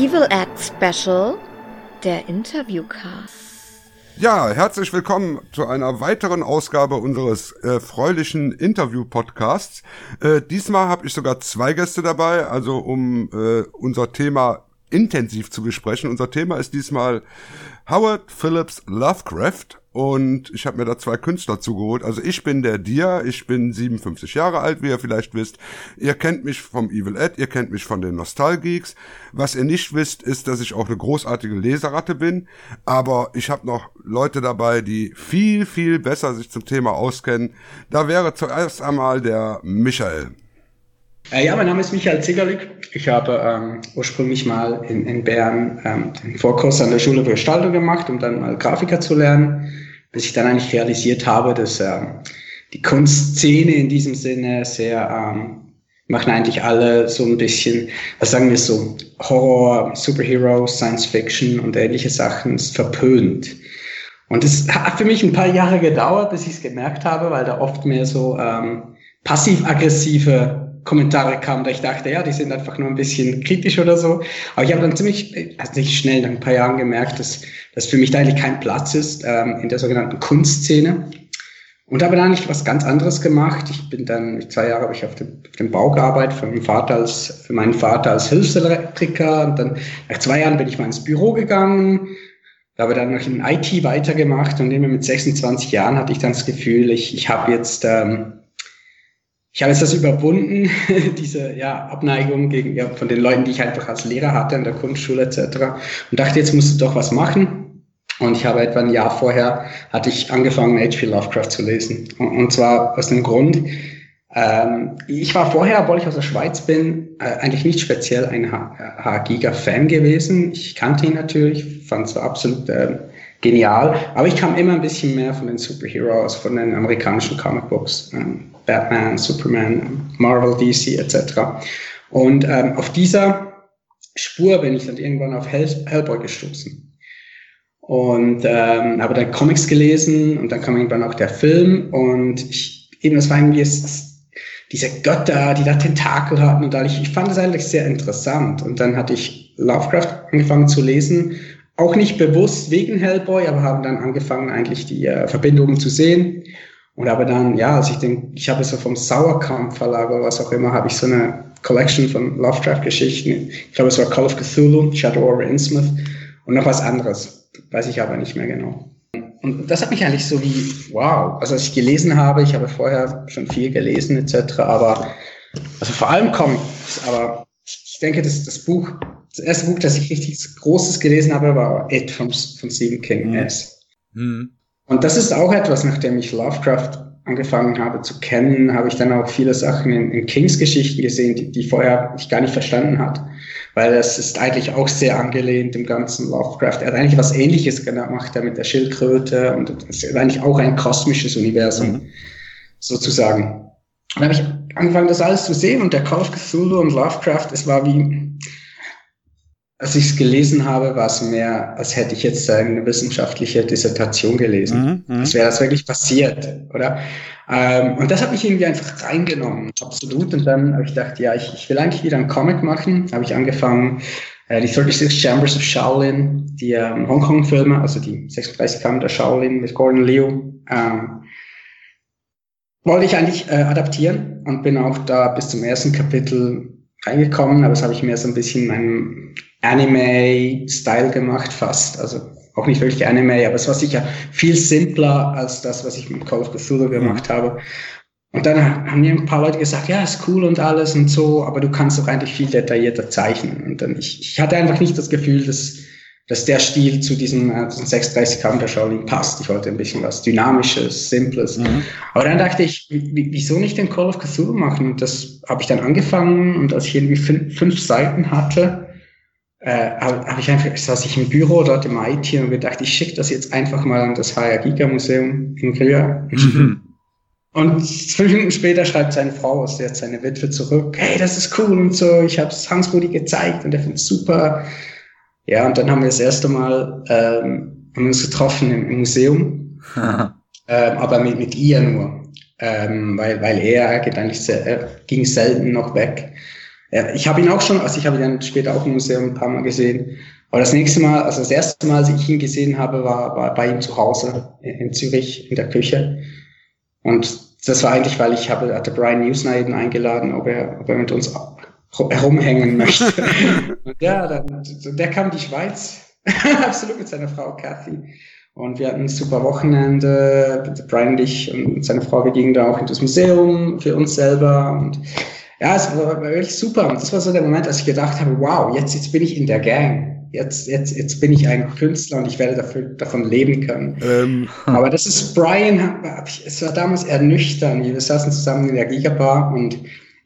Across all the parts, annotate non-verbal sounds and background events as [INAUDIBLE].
Evil Act Special, der Interviewcast. Ja, herzlich willkommen zu einer weiteren Ausgabe unseres erfreulichen Interview-Podcasts. Äh, diesmal habe ich sogar zwei Gäste dabei, also um äh, unser Thema intensiv zu besprechen. Unser Thema ist diesmal Howard Phillips Lovecraft und ich habe mir da zwei Künstler zugeholt. Also ich bin der Dia, ich bin 57 Jahre alt, wie ihr vielleicht wisst. Ihr kennt mich vom Evil Ed, ihr kennt mich von den Nostalgeeks. Was ihr nicht wisst, ist, dass ich auch eine großartige Leseratte bin. Aber ich habe noch Leute dabei, die viel, viel besser sich zum Thema auskennen. Da wäre zuerst einmal der Michael. Äh, ja, mein Name ist Michael Zigerlik. Ich habe ähm, ursprünglich mal in, in Bern ähm, einen Vorkurs an der Schule für Gestaltung gemacht, um dann mal Grafiker zu lernen, bis ich dann eigentlich realisiert habe, dass ähm, die Kunstszene in diesem Sinne sehr ähm, machen eigentlich alle so ein bisschen, was sagen wir so, Horror, Superhero, Science Fiction und ähnliche Sachen ist verpönt. Und es hat für mich ein paar Jahre gedauert, bis ich es gemerkt habe, weil da oft mehr so ähm, passiv-aggressive Kommentare kamen, da ich dachte, ja, die sind einfach nur ein bisschen kritisch oder so. Aber ich habe dann ziemlich, also nicht schnell, nach ein paar Jahren gemerkt, dass das für mich da eigentlich kein Platz ist ähm, in der sogenannten Kunstszene. Und habe dann eigentlich was ganz anderes gemacht. Ich bin dann, zwei Jahre habe ich auf dem, auf dem Bau gearbeitet, für meinen Vater als, für meinen Vater als Hilfselektriker. Und dann nach zwei Jahren bin ich mal ins Büro gegangen. Da habe dann noch in IT weitergemacht und immer mit 26 Jahren hatte ich dann das Gefühl, ich, ich habe jetzt ähm, ich habe jetzt das überwunden, [LAUGHS] diese ja, Abneigung gegen, ja, von den Leuten, die ich einfach als Lehrer hatte in der Kunstschule etc. Und dachte, jetzt musst du doch was machen. Und ich habe etwa ein Jahr vorher, hatte ich angefangen, H.P. Lovecraft zu lesen. Und, und zwar aus dem Grund, ähm, ich war vorher, obwohl ich aus der Schweiz bin, äh, eigentlich nicht speziell ein H-Giga-Fan gewesen. Ich kannte ihn natürlich, fand es absolut äh, genial, aber ich kam immer ein bisschen mehr von den Superheroes, von den amerikanischen Comicbooks. Ähm, Batman, Superman, Marvel, DC etc. Und ähm, auf dieser Spur bin ich dann irgendwann auf Hell Hellboy gestoßen. Und ähm, habe dann Comics gelesen und dann kam irgendwann auch der Film und ich, eben das war irgendwie es, diese Götter, die da Tentakel hatten und ich, ich fand das eigentlich sehr interessant. Und dann hatte ich Lovecraft angefangen zu lesen, auch nicht bewusst wegen Hellboy, aber haben dann angefangen eigentlich die äh, Verbindungen zu sehen und aber dann, ja, als ich den, ich habe so vom Sauerkamp Verlag oder was auch immer, habe ich so eine Collection von Lovecraft-Geschichten. Ich glaube, es war Call of Cthulhu, Shadow over Innsmouth und noch was anderes. Weiß ich aber nicht mehr genau. Und das hat mich eigentlich so wie, wow, also als ich gelesen habe, ich habe vorher schon viel gelesen etc., aber, also vor allem Comics, aber ich denke, das, das Buch, das erste Buch, das ich richtig Großes gelesen habe, war It von, von Stephen King. Mhm. Mhm. Und das ist auch etwas, nachdem ich Lovecraft angefangen habe zu kennen, habe ich dann auch viele Sachen in, in Kings Geschichten gesehen, die, die vorher ich gar nicht verstanden hat. Weil das ist eigentlich auch sehr angelehnt im ganzen Lovecraft. Er hat eigentlich was ähnliches gemacht, er mit der Schildkröte und es ist eigentlich auch ein kosmisches Universum, mhm. sozusagen. Und dann habe ich angefangen, das alles zu sehen und der Call of Cthulhu und Lovecraft, es war wie, als ich es gelesen habe, war es mehr, als hätte ich jetzt eine wissenschaftliche Dissertation gelesen. Mhm, mhm. als wäre das wirklich passiert, oder? Ähm, und das hat mich irgendwie einfach reingenommen, absolut. Und dann habe ich gedacht, ja, ich, ich will eigentlich wieder einen Comic machen. Habe ich angefangen, äh, die 36 Chambers of Shaolin, die ähm, Hongkong-Filme, also die 36 Kammern der Shaolin mit Gordon Liu, ähm, wollte ich eigentlich äh, adaptieren und bin auch da bis zum ersten Kapitel reingekommen, aber das habe ich mir so ein bisschen meinem Anime-Style gemacht fast. Also auch nicht wirklich Anime, aber es war sicher viel simpler als das, was ich mit Call of Cthulhu mhm. gemacht mhm. habe. Und dann haben mir ein paar Leute gesagt, ja, ist cool und alles und so, aber du kannst doch eigentlich viel detaillierter zeichnen. Und dann ich, ich hatte einfach nicht das Gefühl, dass, dass der Stil zu diesem, äh, diesem 36 Kampf der Shaolin passt. Ich wollte ein bisschen was Dynamisches, Simples. Mhm. Aber dann dachte ich, wieso nicht den Call of Cthulhu machen? Und das habe ich dann angefangen und als ich irgendwie fünf, fünf Seiten hatte, äh, habe hab ich einfach, saß ich im Büro dort im IT und gedacht, ich schicke das jetzt einfach mal an das HR Giga Museum in Riga. Mhm. Und fünf Minuten später schreibt seine Frau aus der seine Witwe zurück, hey, das ist cool und so, ich habe es Hans-Rudi gezeigt und er findet super. Ja, und dann haben wir das erste Mal ähm, haben uns getroffen im, im Museum, ähm, aber mit, mit ihr nur, ähm, weil, weil er geht eigentlich sehr, er ging selten noch weg. Ja, ich habe ihn auch schon, also ich habe ihn dann später auch im Museum ein paar Mal gesehen. Aber das nächste Mal, also das erste Mal, als ich ihn gesehen habe, war, war bei ihm zu Hause in Zürich in der Küche. Und das war eigentlich, weil ich habe, hatte Brian Newsner eben eingeladen, ob er, ob er mit uns herumhängen möchte. [LAUGHS] und ja, dann, der kam in die Schweiz, [LAUGHS] absolut mit seiner Frau Kathy. Und wir hatten ein super Wochenende. Brian und ich und seine Frau, wir gingen da auch in das Museum für uns selber. Und ja, es war wirklich super. Und das war so der Moment, als ich gedacht habe, wow, jetzt, jetzt bin ich in der Gang. Jetzt, jetzt, jetzt bin ich ein Künstler und ich werde dafür, davon leben können. Ähm. Aber das ist Brian, es war damals ernüchternd. Wir saßen zusammen in der Gigabar und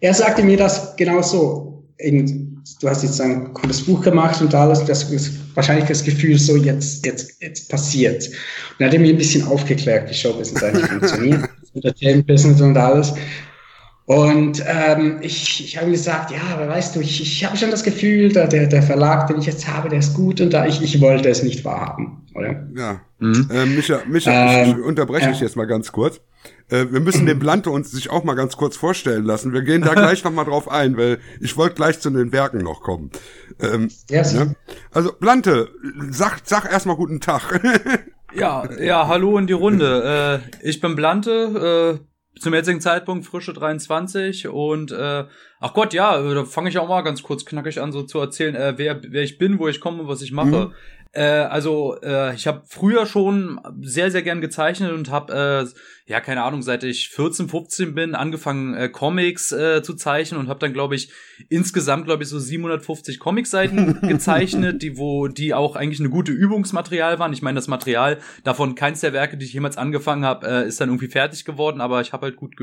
er sagte mir das genau so. du hast jetzt ein cooles Buch gemacht und alles, das ist wahrscheinlich das Gefühl so, jetzt, jetzt, jetzt passiert. Und er hat mir ein bisschen aufgeklärt, wie Showbusiness eigentlich funktioniert, Entertainment Business und alles. Und ähm, ich, ich habe gesagt, ja, aber weißt du, ich, ich habe schon das Gefühl, da der, der Verlag, den ich jetzt habe, der ist gut und da ich, ich wollte es nicht wahrhaben, oder? Ja. Mhm. Äh, Micha, Micha ähm, ich unterbreche dich jetzt mal ganz kurz. Äh, wir müssen den Blante uns sich auch mal ganz kurz vorstellen lassen. Wir gehen da [LAUGHS] gleich noch mal drauf ein, weil ich wollte gleich zu den Werken noch kommen. Ähm, yes. ne? Also Blante, sag, sag erstmal guten Tag. [LAUGHS] ja, ja, hallo in die Runde. Äh, ich bin Blante, äh, zum jetzigen Zeitpunkt frische 23 und äh, ach Gott, ja, da fange ich auch mal ganz kurz knackig an, so zu erzählen, äh, wer, wer ich bin, wo ich komme, was ich mache. Mhm. Äh, also äh, ich habe früher schon sehr, sehr gern gezeichnet und habe, äh, ja, keine Ahnung, seit ich 14, 15 bin, angefangen äh, Comics äh, zu zeichnen und habe dann, glaube ich, insgesamt, glaube ich, so 750 Comicseiten [LAUGHS] gezeichnet, die wo die auch eigentlich eine gute Übungsmaterial waren. Ich meine, das Material davon, keins der Werke, die ich jemals angefangen habe, äh, ist dann irgendwie fertig geworden, aber ich habe halt gut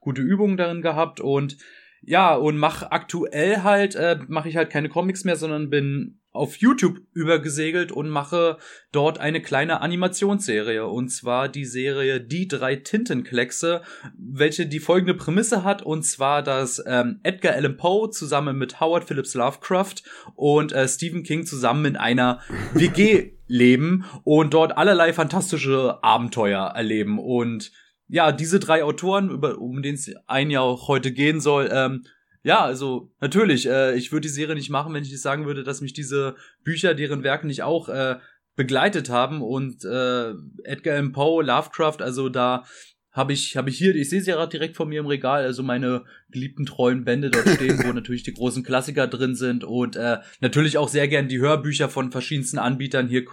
gute Übungen darin gehabt und ja, und mach aktuell halt, äh, mache ich halt keine Comics mehr, sondern bin auf YouTube übergesegelt und mache dort eine kleine Animationsserie. Und zwar die Serie Die drei Tintenkleckse, welche die folgende Prämisse hat. Und zwar, dass ähm, Edgar Allan Poe zusammen mit Howard Phillips Lovecraft und äh, Stephen King zusammen in einer WG [LAUGHS] leben und dort allerlei fantastische Abenteuer erleben. Und ja, diese drei Autoren, über, um den es ein Jahr auch heute gehen soll, ähm, ja, also natürlich, äh, ich würde die Serie nicht machen, wenn ich nicht sagen würde, dass mich diese Bücher, deren Werke nicht auch äh, begleitet haben und äh, Edgar M. Poe, Lovecraft, also da habe ich habe ich hier, ich sehe sie gerade direkt vor mir im Regal, also meine geliebten treuen Bände dort stehen, wo [LAUGHS] natürlich die großen Klassiker drin sind und äh, natürlich auch sehr gern die Hörbücher von verschiedensten Anbietern hier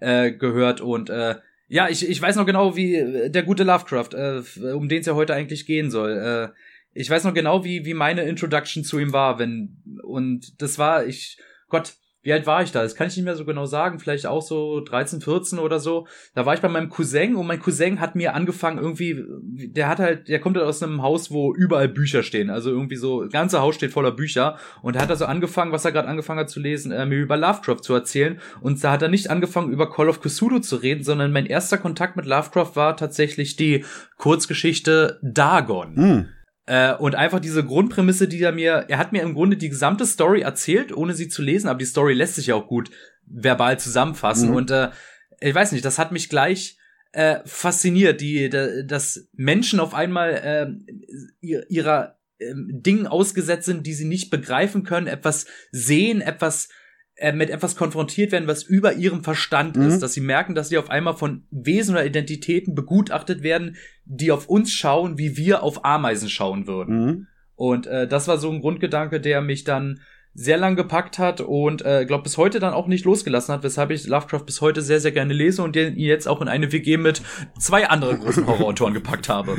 äh, gehört und äh, ja, ich, ich weiß noch genau, wie äh, der gute Lovecraft, äh, um den es ja heute eigentlich gehen soll. Äh, ich weiß noch genau, wie, wie meine Introduction zu ihm war, wenn, und das war, ich, Gott, wie alt war ich da? Das kann ich nicht mehr so genau sagen. Vielleicht auch so 13, 14 oder so. Da war ich bei meinem Cousin und mein Cousin hat mir angefangen irgendwie, der hat halt, der kommt halt aus einem Haus, wo überall Bücher stehen. Also irgendwie so, das ganze Haus steht voller Bücher. Und er hat also angefangen, was er gerade angefangen hat zu lesen, äh, mir über Lovecraft zu erzählen. Und da hat er nicht angefangen, über Call of Cthulhu zu reden, sondern mein erster Kontakt mit Lovecraft war tatsächlich die Kurzgeschichte Dagon. Mm. Äh, und einfach diese Grundprämisse, die er mir, er hat mir im Grunde die gesamte Story erzählt, ohne sie zu lesen, aber die Story lässt sich ja auch gut verbal zusammenfassen. Mhm. Und äh, ich weiß nicht, das hat mich gleich äh, fasziniert, die, de, dass Menschen auf einmal äh, ihrer äh, Dingen ausgesetzt sind, die sie nicht begreifen können, etwas sehen, etwas mit etwas konfrontiert werden, was über ihrem Verstand mhm. ist, dass sie merken, dass sie auf einmal von Wesen oder Identitäten begutachtet werden, die auf uns schauen, wie wir auf Ameisen schauen würden. Mhm. Und äh, das war so ein Grundgedanke, der mich dann sehr lang gepackt hat und äh, glaube bis heute dann auch nicht losgelassen hat, weshalb ich Lovecraft bis heute sehr, sehr gerne lese und den jetzt auch in eine WG mit zwei anderen großen [LAUGHS] Horrorautoren gepackt habe.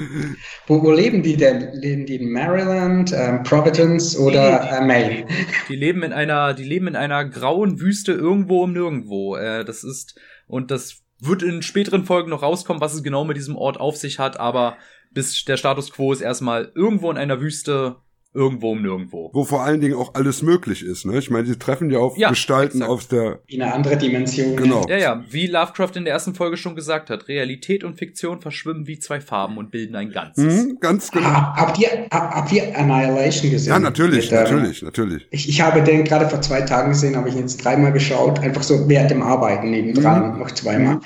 Wo, wo leben die denn? Leben die in Maryland, ähm, Providence oder äh, Maine? [LAUGHS] Die leben in einer, die leben in einer grauen Wüste irgendwo im Nirgendwo. Äh, das ist, und das wird in späteren Folgen noch rauskommen, was es genau mit diesem Ort auf sich hat, aber bis der Status quo ist erstmal irgendwo in einer Wüste irgendwo um nirgendwo. Wo vor allen Dingen auch alles möglich ist. Ne? Ich meine, sie treffen ja auf ja, Gestalten exakt. aus der... Wie eine andere Dimension. Genau. Ja, ja, wie Lovecraft in der ersten Folge schon gesagt hat, Realität und Fiktion verschwimmen wie zwei Farben und bilden ein Ganzes. Mhm, ganz genau. Ah, habt, ihr, habt ihr Annihilation gesehen? Ja, natürlich, Mit, natürlich, natürlich. Ich, ich habe den gerade vor zwei Tagen gesehen, habe ich jetzt dreimal geschaut, einfach so während dem Arbeiten nebendran, mhm. noch zweimal.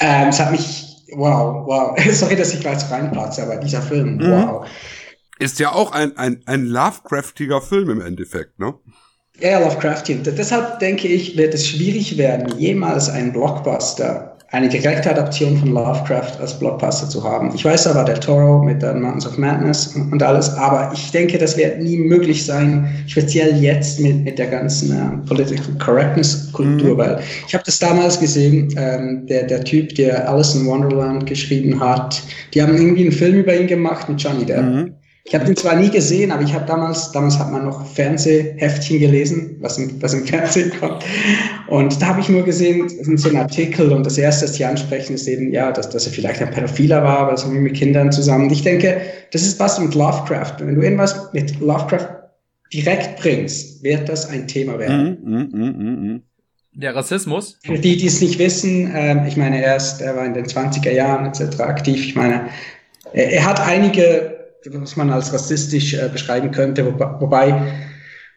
Ähm, es hat mich, wow, wow, [LAUGHS] sorry, dass ich gleich reinplatze, aber dieser Film, mhm. wow. Ist ja auch ein, ein, ein Lovecraftiger Film im Endeffekt, ne? Ja, Lovecraftian. Deshalb denke ich, wird es schwierig werden, jemals einen Blockbuster eine direkte Adaption von Lovecraft als Blockbuster zu haben. Ich weiß, aber der Toro mit den Mountains of Madness und alles, aber ich denke, das wird nie möglich sein, speziell jetzt mit, mit der ganzen äh, Political Correctness Kultur, mhm. weil ich habe das damals gesehen, ähm, der, der Typ, der Alice in Wonderland geschrieben hat, die haben irgendwie einen Film über ihn gemacht mit Johnny Depp. Mhm. Ich habe den zwar nie gesehen, aber ich habe damals, damals hat man noch Fernsehheftchen gelesen, was im, was im Fernsehen [LAUGHS] kommt. Und da habe ich nur gesehen, so ein Artikel und das erste, das sie ansprechen, ist eben, ja, dass, dass er vielleicht ein Pädophiler war, weil so mit Kindern zusammen. Und ich denke, das ist was mit Lovecraft. Wenn du irgendwas mit Lovecraft direkt bringst, wird das ein Thema werden. Mm, mm, mm, mm der Rassismus? Für die, die es nicht wissen, äh, ich meine, er, ist, er war in den 20er Jahren etc. aktiv. Ich meine, er, er hat einige was man als rassistisch äh, beschreiben könnte, wo, wobei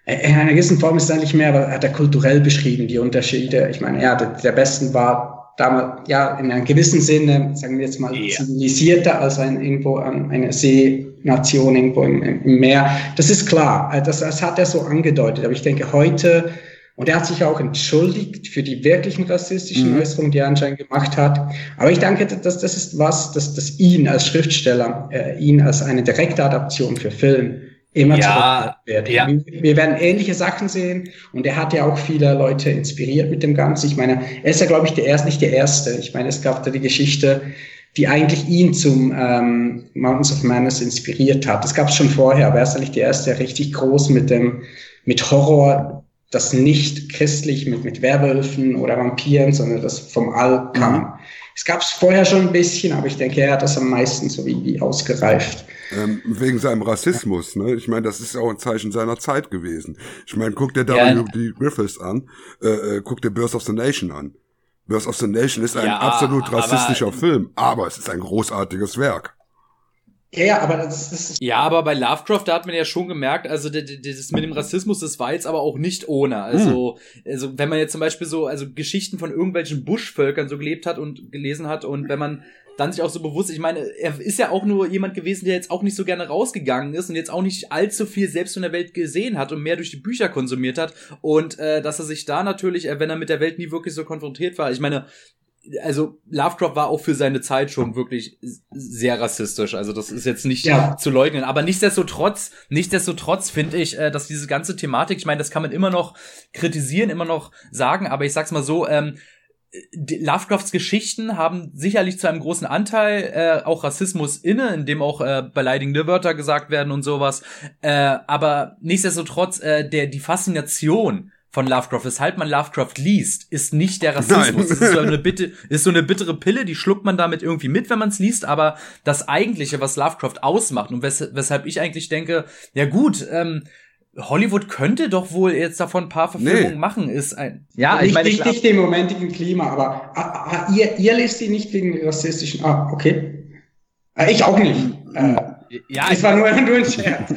äh, in einer gewissen Form ist es eigentlich mehr, aber hat er kulturell beschrieben, die Unterschiede. Ich meine, ja, der, der Besten war damals, ja, in einem gewissen Sinne, sagen wir jetzt mal, yeah. zivilisierter als ein, irgendwo eine Seenation irgendwo im, im Meer. Das ist klar, äh, das, das hat er so angedeutet. Aber ich denke, heute und er hat sich auch entschuldigt für die wirklichen rassistischen mhm. Äußerungen, die er anscheinend gemacht hat. Aber ich denke, dass das ist was, dass, dass ihn als Schriftsteller, äh, ihn als eine direkte Adaption für Film immer ja, wird. Ja. Wir, werden ähnliche Sachen sehen und er hat ja auch viele Leute inspiriert mit dem Ganzen. Ich meine, er ist ja, glaube ich, der erste, nicht der Erste. Ich meine, es gab da die Geschichte, die eigentlich ihn zum ähm, Mountains of Madness inspiriert hat. Das gab es schon vorher, aber er ist eigentlich der Erste, der richtig groß mit dem mit Horror das nicht christlich mit, mit Werwölfen oder Vampiren, sondern das vom All kam. Mhm. Es gab es vorher schon ein bisschen, aber ich denke, er hat das am meisten so wie, wie ausgereift. Ähm, wegen seinem Rassismus, ne? Ich meine, das ist auch ein Zeichen seiner Zeit gewesen. Ich meine, guck dir ja. W.D. Griffiths an, äh, äh, guck dir Birth of the Nation an. Birth of the Nation ist ein ja, absolut rassistischer aber, Film, aber es ist ein großartiges Werk. Ja, ja, aber das, ist. Ja, aber bei Lovecraft, da hat man ja schon gemerkt, also das mit dem Rassismus, das war jetzt aber auch nicht ohne. Also, hm. also wenn man jetzt zum Beispiel so, also Geschichten von irgendwelchen Buschvölkern so gelebt hat und gelesen hat und wenn man dann sich auch so bewusst, ich meine, er ist ja auch nur jemand gewesen, der jetzt auch nicht so gerne rausgegangen ist und jetzt auch nicht allzu viel selbst in der Welt gesehen hat und mehr durch die Bücher konsumiert hat und äh, dass er sich da natürlich, äh, wenn er mit der Welt nie wirklich so konfrontiert war, ich meine, also Lovecraft war auch für seine Zeit schon wirklich sehr rassistisch. Also das ist jetzt nicht ja. zu leugnen. Aber nichtsdestotrotz, nichtsdestotrotz finde ich, äh, dass diese ganze Thematik, ich meine, das kann man immer noch kritisieren, immer noch sagen, aber ich sag's mal so, ähm, Lovecrafts Geschichten haben sicherlich zu einem großen Anteil äh, auch Rassismus inne, in dem auch äh, beleidigende Wörter gesagt werden und sowas. Äh, aber nichtsdestotrotz, äh, der die Faszination von Lovecraft, weshalb man Lovecraft liest, ist nicht der Rassismus. Es ist so eine bitte, [LAUGHS] ist so eine bittere Pille, die schluckt man damit irgendwie mit, wenn man es liest, aber das eigentliche, was Lovecraft ausmacht und wes weshalb ich eigentlich denke, ja gut, ähm, Hollywood könnte doch wohl jetzt davon ein paar Verfilmungen nee. machen, ist ein. Ja, ich nicht, meine, nicht, nicht im momentigen Klima, aber ah, ah, ihr, ihr lest die nicht wegen rassistischen. Ah, okay. Ah, ich auch nicht. Äh, ja, es war nur, nur ein Scherz.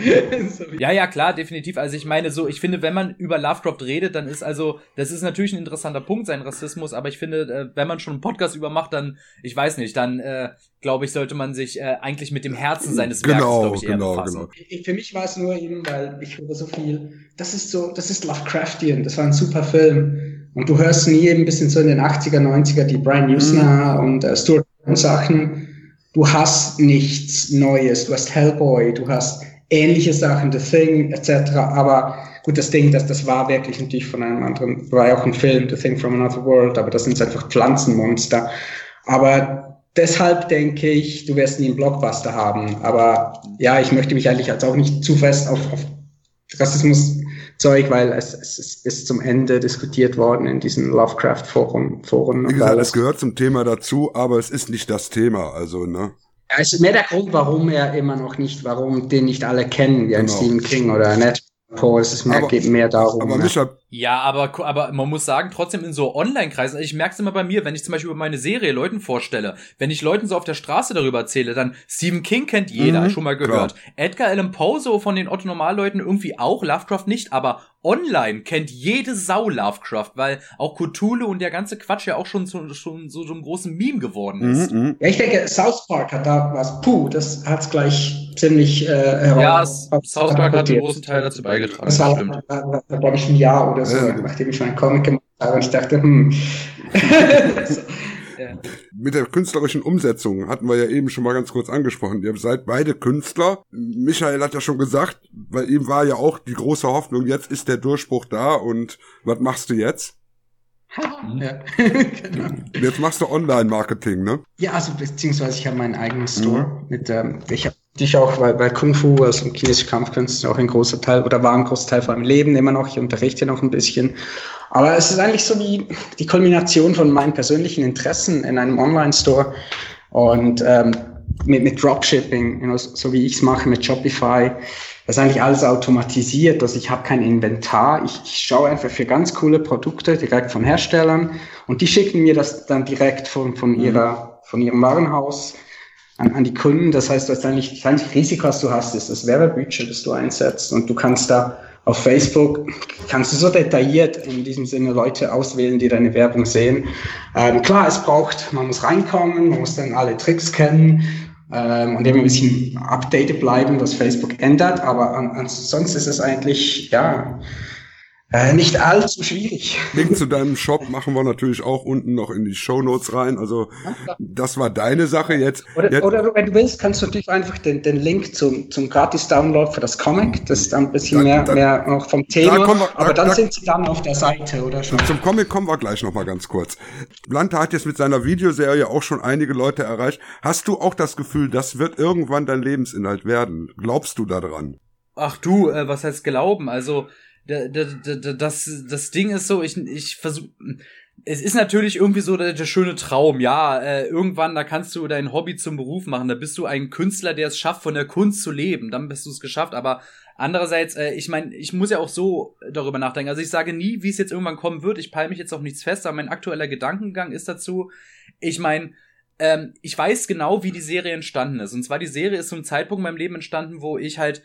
[LAUGHS] ja, ja, klar, definitiv. Also ich meine so, ich finde, wenn man über Lovecraft redet, dann ist also, das ist natürlich ein interessanter Punkt, sein Rassismus, aber ich finde, äh, wenn man schon einen Podcast über macht, dann, ich weiß nicht, dann äh, glaube ich, sollte man sich äh, eigentlich mit dem Herzen seines Werkes, genau, glaube ich, eher genau, befassen. Genau. Ich, für mich war es nur eben, weil ich höre so viel, das ist so, das ist Lovecraftian, das war ein super Film. Und du hörst nie eben ein bisschen so in den 80er, 90er die Brian Usna mhm. und äh, Stuart Sachen du hast nichts Neues. Du hast Hellboy, du hast ähnliche Sachen, The Thing etc. Aber gut, das Ding, das, das war wirklich natürlich von einem anderen, war ja auch ein Film, The Thing from Another World, aber das sind einfach Pflanzenmonster. Aber deshalb denke ich, du wirst nie einen Blockbuster haben. Aber ja, ich möchte mich eigentlich als auch nicht zu fest auf, auf Rassismus Zeug, weil es, es ist zum Ende diskutiert worden in diesen Lovecraft-Foren. Foren Wie gesagt, es gehört zum Thema dazu, aber es ist nicht das Thema, also, ne? Ja, es ist mehr der Grund, warum er immer noch nicht, warum den nicht alle kennen, wie ein genau. Stephen King oder ein Ed Poe. Es ist mehr, aber, geht mehr darum. Aber Micha, ja, aber, aber man muss sagen, trotzdem in so Online-Kreisen, also ich merke es immer bei mir, wenn ich zum Beispiel über meine Serie Leuten vorstelle, wenn ich Leuten so auf der Straße darüber erzähle, dann Stephen King kennt jeder, mhm, schon mal gehört. Klar. Edgar Allan Poe so von den Otto-Normalleuten irgendwie auch, Lovecraft nicht, aber online kennt jede Sau Lovecraft, weil auch Cthulhu und der ganze Quatsch ja auch schon zu, schon so, so einem großen Meme geworden ist. Mhm, mhm. ja, ich denke, South Park hat da was, puh, das hat's gleich ziemlich äh, Ja, South Park hat einen großen Teil dazu beigetragen. Das war, war, glaube ich, ein Jahr oder so, ja. nachdem ich meinen Comic gemacht habe. Und ich dachte, hm. [LAUGHS] Mit der künstlerischen Umsetzung hatten wir ja eben schon mal ganz kurz angesprochen. Ihr seid beide Künstler. Michael hat ja schon gesagt, bei ihm war ja auch die große Hoffnung, jetzt ist der Durchbruch da und was machst du jetzt? Ja. [LAUGHS] genau. Jetzt machst du Online-Marketing, ne? Ja, also beziehungsweise ich habe meinen eigenen Store mhm. mit, ähm, ich habe dich auch, weil, weil Kung Fu, also chinesische Kampfkünste, auch ein großer Teil oder war ein großer Teil von meinem Leben immer noch. Ich unterrichte noch ein bisschen. Aber es ist eigentlich so wie die Kulmination von meinen persönlichen Interessen in einem Online-Store und ähm, mit, mit Dropshipping, you know, so wie ich es mache mit Shopify. Das ist eigentlich alles automatisiert, also ich habe kein Inventar. Ich, ich schaue einfach für ganz coole Produkte direkt von Herstellern und die schicken mir das dann direkt von, von, mhm. ihrer, von ihrem Warenhaus an, an die Kunden. Das heißt, das eigentlich, das einzige Risiko, was du hast, ist das Werbebudget, das du einsetzt und du kannst da auf Facebook kannst du so detailliert in diesem Sinne Leute auswählen, die deine Werbung sehen. Ähm, klar, es braucht, man muss reinkommen, man muss dann alle Tricks kennen ähm, und eben ein bisschen updated bleiben, was Facebook ändert. Aber an, ansonsten ist es eigentlich, ja, äh, nicht allzu schwierig. Link zu deinem Shop machen wir natürlich auch unten noch in die Show Notes rein. Also das war deine Sache jetzt. Oder, jetzt. oder wenn du willst, kannst du natürlich einfach den, den Link zum, zum Gratis-Download für das Comic. Das ist dann ein bisschen da, mehr, da, mehr noch vom Thema. Da wir, aber dann sind sie dann auf der Seite, oder schon? Zum Comic kommen wir gleich noch mal ganz kurz. Blante hat jetzt mit seiner Videoserie auch schon einige Leute erreicht. Hast du auch das Gefühl, das wird irgendwann dein Lebensinhalt werden? Glaubst du daran? Ach du, äh, was heißt glauben? Also das, das Ding ist so, ich, ich versuche, es ist natürlich irgendwie so der, der schöne Traum, ja, äh, irgendwann, da kannst du dein Hobby zum Beruf machen, da bist du ein Künstler, der es schafft, von der Kunst zu leben, dann bist du es geschafft, aber andererseits, äh, ich meine, ich muss ja auch so darüber nachdenken, also ich sage nie, wie es jetzt irgendwann kommen wird, ich peile mich jetzt auf nichts fest, aber mein aktueller Gedankengang ist dazu, ich meine, ähm, ich weiß genau, wie die Serie entstanden ist, und zwar die Serie ist zum Zeitpunkt in meinem Leben entstanden, wo ich halt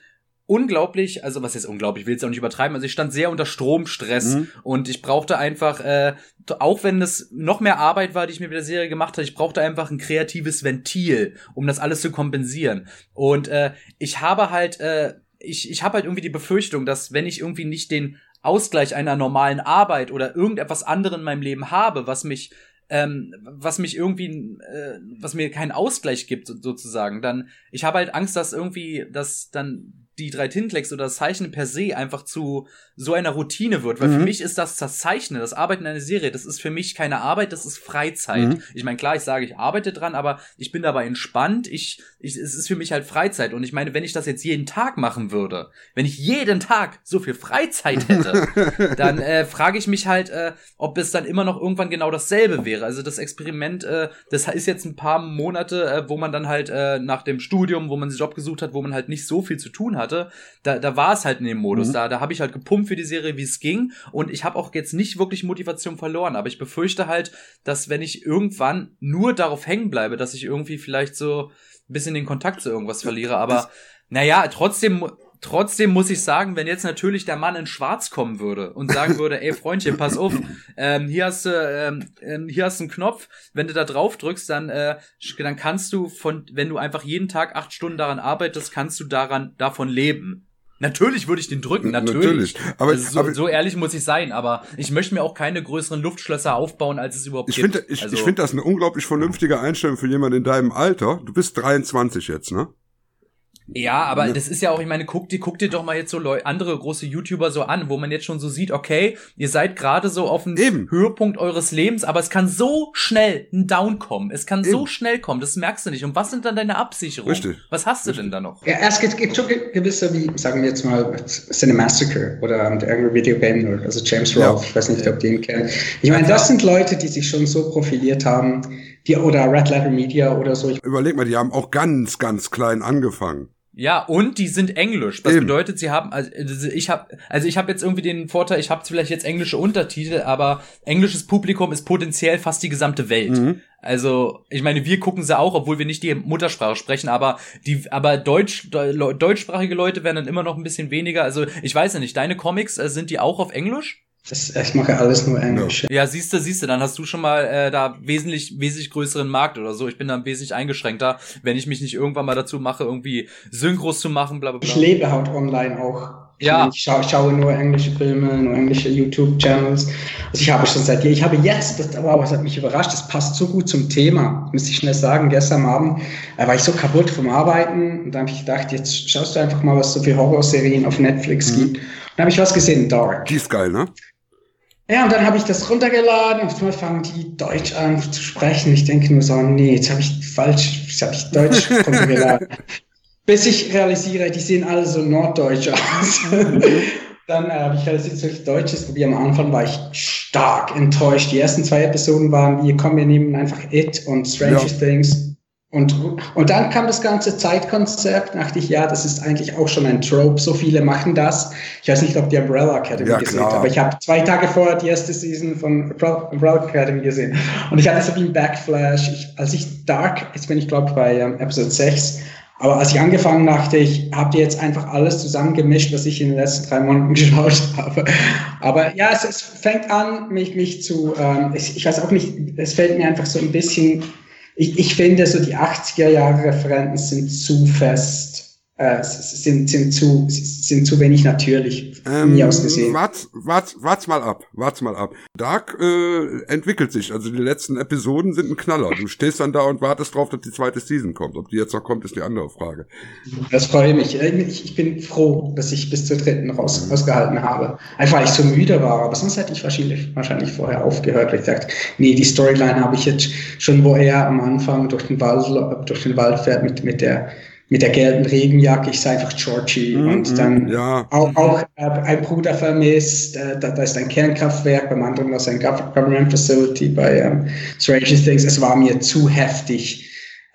unglaublich, also was ist unglaublich, ich will es auch nicht übertreiben, also ich stand sehr unter Stromstress mhm. und ich brauchte einfach, äh, auch wenn es noch mehr Arbeit war, die ich mir mit der Serie gemacht habe, ich brauchte einfach ein kreatives Ventil, um das alles zu kompensieren. Und äh, ich habe halt, äh, ich, ich habe halt irgendwie die Befürchtung, dass wenn ich irgendwie nicht den Ausgleich einer normalen Arbeit oder irgendetwas anderes in meinem Leben habe, was mich ähm, was mich irgendwie, äh, was mir keinen Ausgleich gibt sozusagen, dann ich habe halt Angst, dass irgendwie, dass dann die drei Tintenklecks oder das Zeichnen per se einfach zu so einer Routine wird. Weil mhm. für mich ist das das Zeichnen, das Arbeiten in einer Serie, das ist für mich keine Arbeit, das ist Freizeit. Mhm. Ich meine, klar, ich sage, ich arbeite dran, aber ich bin dabei entspannt. Ich, ich, es ist für mich halt Freizeit. Und ich meine, wenn ich das jetzt jeden Tag machen würde, wenn ich jeden Tag so viel Freizeit hätte, [LAUGHS] dann äh, frage ich mich halt, äh, ob es dann immer noch irgendwann genau dasselbe wäre. Also das Experiment, äh, das ist jetzt ein paar Monate, äh, wo man dann halt äh, nach dem Studium, wo man sich Job gesucht hat, wo man halt nicht so viel zu tun hatte, da, da war es halt in dem Modus. Mhm. Da, da habe ich halt gepumpt für die Serie, wie es ging. Und ich habe auch jetzt nicht wirklich Motivation verloren. Aber ich befürchte halt, dass wenn ich irgendwann nur darauf hängen bleibe, dass ich irgendwie vielleicht so ein bisschen den Kontakt zu irgendwas verliere. Aber naja, trotzdem trotzdem muss ich sagen, wenn jetzt natürlich der Mann in Schwarz kommen würde und sagen würde, ey Freundchen, pass auf, ähm, hier hast du, ähm, ähm, hier hast du einen Knopf, wenn du da drauf drückst, dann, äh, dann kannst du von, wenn du einfach jeden Tag acht Stunden daran arbeitest, kannst du daran davon leben. Natürlich würde ich den drücken, natürlich. natürlich. Aber, also so, aber, so, ehrlich muss ich sein, aber ich möchte mir auch keine größeren Luftschlösser aufbauen, als es überhaupt ich gibt. Find, ich also, ich finde das eine unglaublich vernünftige Einstellung für jemanden in deinem Alter. Du bist 23 jetzt, ne? Ja, aber das ist ja auch, ich meine, guck dir, guck dir doch mal jetzt so Leute, andere große YouTuber so an, wo man jetzt schon so sieht, okay, ihr seid gerade so auf dem Eben. Höhepunkt eures Lebens, aber es kann so schnell ein Down kommen. Es kann so Eben. schnell kommen, das merkst du nicht. Und was sind dann deine Absicherungen? Richtig. Was hast du denn da noch? Ja, es gibt, gibt schon ge- gewisse, wie sagen wir jetzt mal, Cinemassacre oder ähm, der Angry Video Game Nerd, also James Ja. Rolfe, ich weiß nicht, ob die ihn kennen. Ich meine, das sind Leute, die sich schon so profiliert haben, die, oder Red Letter Media oder so. Überleg mal, die haben auch ganz, ganz klein angefangen. Ja, und die sind englisch. Das Eben. bedeutet, sie haben also ich habe also ich habe jetzt irgendwie den Vorteil, ich habe vielleicht jetzt englische Untertitel, aber englisches Publikum ist potenziell fast die gesamte Welt. Mhm. Also, ich meine, wir gucken sie auch, obwohl wir nicht die Muttersprache sprechen, aber die aber deutsch de, deutschsprachige Leute werden dann immer noch ein bisschen weniger. Also, ich weiß ja nicht, deine Comics äh, sind die auch auf Englisch? Das, ich mache alles nur Englisch. Ja, siehst du, siehst du, dann hast du schon mal äh, da wesentlich wesentlich größeren Markt oder so. Ich bin da wesentlich eingeschränkter, wenn ich mich nicht irgendwann mal dazu mache, irgendwie Synchros zu machen, bla bla bla. Ich lebe halt online auch. Ja. Ich schaue, schaue nur englische Filme, nur englische YouTube-Channels. Also ich habe schon seit ich habe jetzt, das, wow, das hat mich überrascht, das passt so gut zum Thema, muss ich schnell sagen. Gestern Abend äh, war ich so kaputt vom Arbeiten und dann habe ich gedacht, jetzt schaust du einfach mal, was so für Horrorserien auf Netflix Mhm. gibt. Und dann habe ich was gesehen, Dark. Die ist geil, ne? Ja, und dann habe ich das runtergeladen und einmal fangen die Deutsch an zu sprechen. Ich denke nur so, nee, jetzt habe ich falsch, jetzt habe ich Deutsch [LAUGHS] runtergeladen. Bis ich realisiere, die sehen alle so norddeutsch aus. dann äh, habe ich realisiert, dass Deutsch ist. Wie am Anfang war ich stark enttäuscht. Die ersten zwei Episoden waren, wir kommen, wir nehmen einfach It und Stranger Ja. Things. Und, und dann kam das ganze Zeitkonzept, dachte ich, ja, das ist eigentlich auch schon ein Trope. So viele machen das. Ich weiß nicht, ob die Umbrella Academy Ja, gesehen hat, aber ich habe zwei Tage vorher die erste Season von Umbrella Academy gesehen. Und ich hatte so wie ein Backflash. Ich, als ich Dark, jetzt bin ich glaube bei ähm, Episode 6, aber als ich angefangen dachte ich, habt ihr jetzt einfach alles zusammengemischt, was ich in den letzten drei Monaten [LAUGHS] geschaut habe. Aber ja, es, es fängt an, mich, mich zu, ähm, ich, ich weiß auch nicht, es fällt mir einfach so ein bisschen, ich, ich finde so die 80er Jahre Referenten sind zu fest, äh, sind, sind zu, sind zu wenig natürlich, Ähm, mir aus gesehen. wart, wart, wart's mal ab, wart's mal ab. Dark äh, entwickelt sich, also die letzten Episoden sind ein Knaller. Du stehst dann da und wartest drauf, dass die zweite Season kommt. Ob die jetzt noch kommt, ist die andere Frage. Das freue mich. Äh, Ich, ich bin froh, dass ich bis zur dritten raus, ausgehalten habe. Einfach weil ich so müde war, aber sonst hätte ich wahrscheinlich, wahrscheinlich vorher aufgehört, weil ich dachte, nee, die Storyline habe ich jetzt schon, wo er am Anfang durch den Wald, durch den Wald fährt mit, mit der, mit der gelben Regenjacke. Ich sage einfach Georgie Mhm, und dann ja. auch, auch äh, ein Bruder vermisst, äh, da, da ist ein Kernkraftwerk, beim anderen ist ein Gov- Government Facility bei ähm, Stranger Things. Es war mir zu heftig.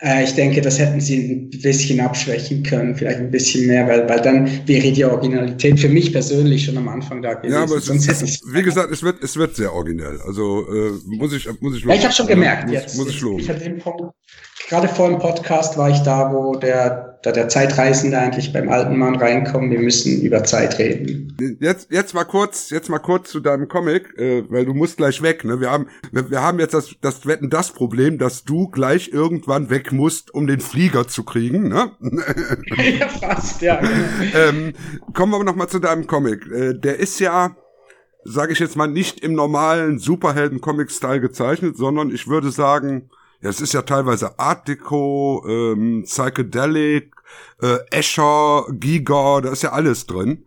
Äh, ich denke, das hätten sie ein bisschen abschwächen können, vielleicht ein bisschen mehr, weil, weil dann wäre die Originalität für mich persönlich schon am Anfang da gewesen. Ja, aber es Sonst es wie gesagt, es wird, es wird sehr originell. Also äh, muss ich, muss ich ja, ich habe schon gemerkt muss, jetzt. Muss ich loben. Ich hatte den Punkt, gerade vor dem Podcast war ich da, wo der, da der Zeitreisende eigentlich beim alten Mann reinkommt. Wir müssen über Zeit reden. Jetzt, jetzt mal kurz, jetzt mal kurz zu deinem Comic, äh, weil du musst gleich weg. Ne? Wir haben, wir, wir haben jetzt das, das Wetten das Problem, dass du gleich irgendwann weg musst, um den Flieger zu kriegen. Ne? [LAUGHS] [LAUGHS] ja, fast, ja. Genau. ähm, kommen wir noch mal zu deinem Comic. Äh, der ist ja, sage ich jetzt mal, nicht im normalen Superhelden-Comic-Style gezeichnet, sondern ich würde sagen, es ist ja teilweise Art Deco, ähm, Psychedelic, äh, Escher, Giga, da ist ja alles drin.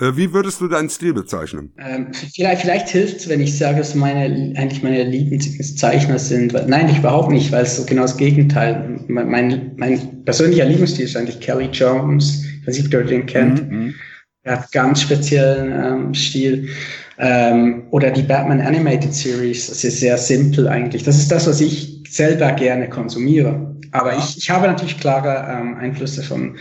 Äh, wie würdest du deinen Stil bezeichnen? Ähm, vielleicht vielleicht hilft es, wenn ich sage, dass meine eigentlich meine Lieblingszeichner sind. Nein, ich überhaupt nicht, weil es so genau das Gegenteil. Mein, mein, mein persönlicher Lieblingsstil ist eigentlich Kelly Jones. Ich weiß nicht, ob du den kennt. Mhm. Er hat ganz speziellen ähm, Stil. Ähm, oder die Batman Animated Series. Das ist sehr simpel eigentlich. Das ist das, was ich selber gerne konsumiere. Aber ich, ich habe natürlich klare ähm, Einflüsse von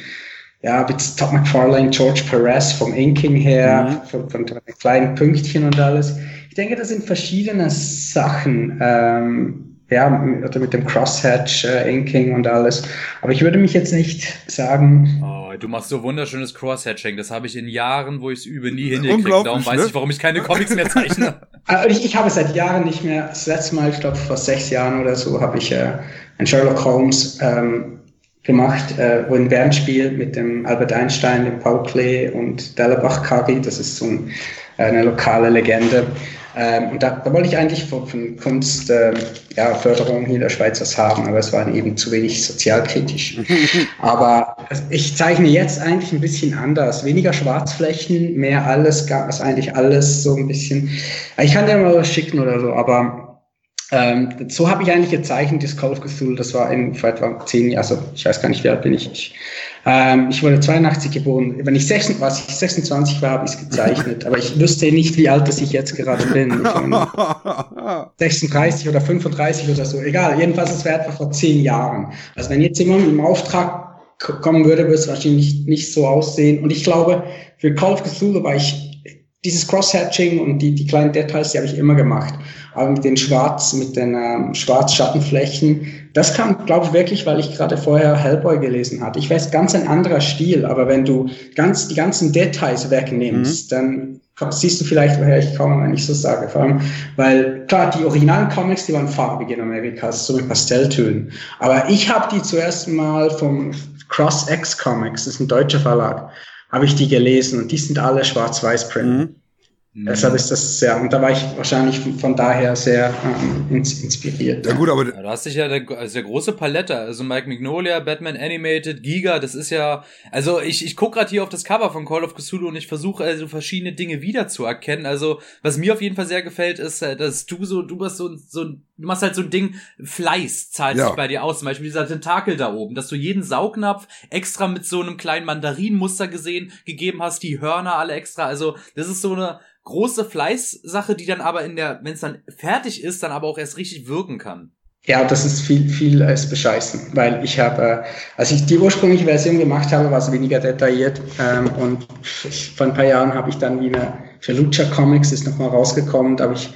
ja, mit Todd McFarlane, George Perez vom Inking her, von, von den kleinen Pünktchen und alles. Ich denke, das sind verschiedene Sachen. Ähm, ja, oder mit dem Crosshatch, äh, Inking und alles. Aber ich würde mich jetzt nicht sagen, Oh, du machst so wunderschönes Crosshatching. Das habe ich in Jahren, wo ich es übe, nie hingekriegt. Unglaublich, Darum weiß ne? ich, warum ich keine Comics mehr zeichne. Äh, [LAUGHS] Ich, ich habe seit Jahren nicht mehr, das letzte Mal, ich glaube vor sechs Jahren oder so, habe ich äh, ein Sherlock Holmes ähm, gemacht, äh, wo ein Bernspiel mit dem Albert Einstein, dem Paul Klee und Dellenbach Kari, das ist so ein, eine lokale Legende. Ähm, und da, da wollte ich eigentlich von, von Kunstförderung ähm, ja, Förderung hier in der Schweiz was haben, aber es war eben zu wenig sozialkritisch. [LAUGHS] aber ich zeichne jetzt eigentlich ein bisschen anders. Weniger Schwarzflächen, mehr alles, also eigentlich alles so ein bisschen. Ich kann dir mal was schicken oder so, aber ähm, so habe ich eigentlich gezeichnet, das Call of Cthulhu, das war in vor etwa zehn Jahren, also ich weiß gar nicht, wie alt bin ich. Ich, ähm, ich wurde 82 geboren. Wenn ich 26, was ich 26 war, habe ich es gezeichnet. Aber ich wüsste nicht, wie alt dass ich jetzt gerade bin. Ich 36 [LAUGHS] oder 35 oder so. Egal, jedenfalls, es wäre etwa vor zehn Jahren. Also wenn jetzt jemand im Auftrag kommen würde, würde es wahrscheinlich nicht so aussehen. Und ich glaube, für Call of Cthulhu war ich dieses Cross-Hatching und die, die kleinen Details, die habe ich immer gemacht. Aber mit den Schwarz, mit den ähm, Schwarz-Schattenflächen, das kam, glaube ich, wirklich, weil ich gerade vorher Hellboy gelesen hatte. Ich weiß, ganz ein anderer Stil, aber wenn du ganz, die ganzen Details wegnimmst, mhm. dann siehst du vielleicht, woher ich komme, wenn ich so sage. Vor allem, weil, klar, die originalen Comics, die waren farbig in Amerika, so mit Pastelltönen. Aber ich habe die zuerst mal vom Cross X Comics, das ist ein deutscher Verlag, habe ich die gelesen und die sind alle schwarz-weiß-print. Mhm. Deshalb ist das sehr, und da war ich wahrscheinlich von daher sehr ähm, inspiriert. Ja, gut, aber. Ja, da hast dich ja der, also der große Palette, also Mike Mignolia, Batman Animated, Giga, das ist ja, also ich, ich guck gerade hier auf das Cover von Call of Cthulhu und ich versuche also verschiedene Dinge wiederzuerkennen. Also, was mir auf jeden Fall sehr gefällt, ist, äh, dass du so, du bist so, so du machst halt so ein Ding, Fleiß zahlt ja. sich bei dir aus. Zum Beispiel dieser Tentakel da oben, dass du jeden Saugnapf extra mit so einem kleinen Mandarinmuster gesehen, gegeben hast, die Hörner alle extra. Also, das ist so eine, große Fleißsache, die dann aber in der, wenn es dann fertig ist, dann aber auch erst richtig wirken kann. Ja, das ist viel, viel als bescheißen, weil ich habe, äh, als ich die ursprüngliche Version gemacht habe, war es weniger detailliert ähm, und ich, vor ein paar Jahren habe ich dann wieder für Lucha Comics ist nochmal rausgekommen, da habe ich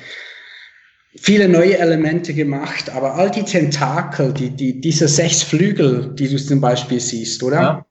viele neue Elemente gemacht, aber all die Tentakel, die, die, diese sechs Flügel, die du zum Beispiel siehst, oder? Ja.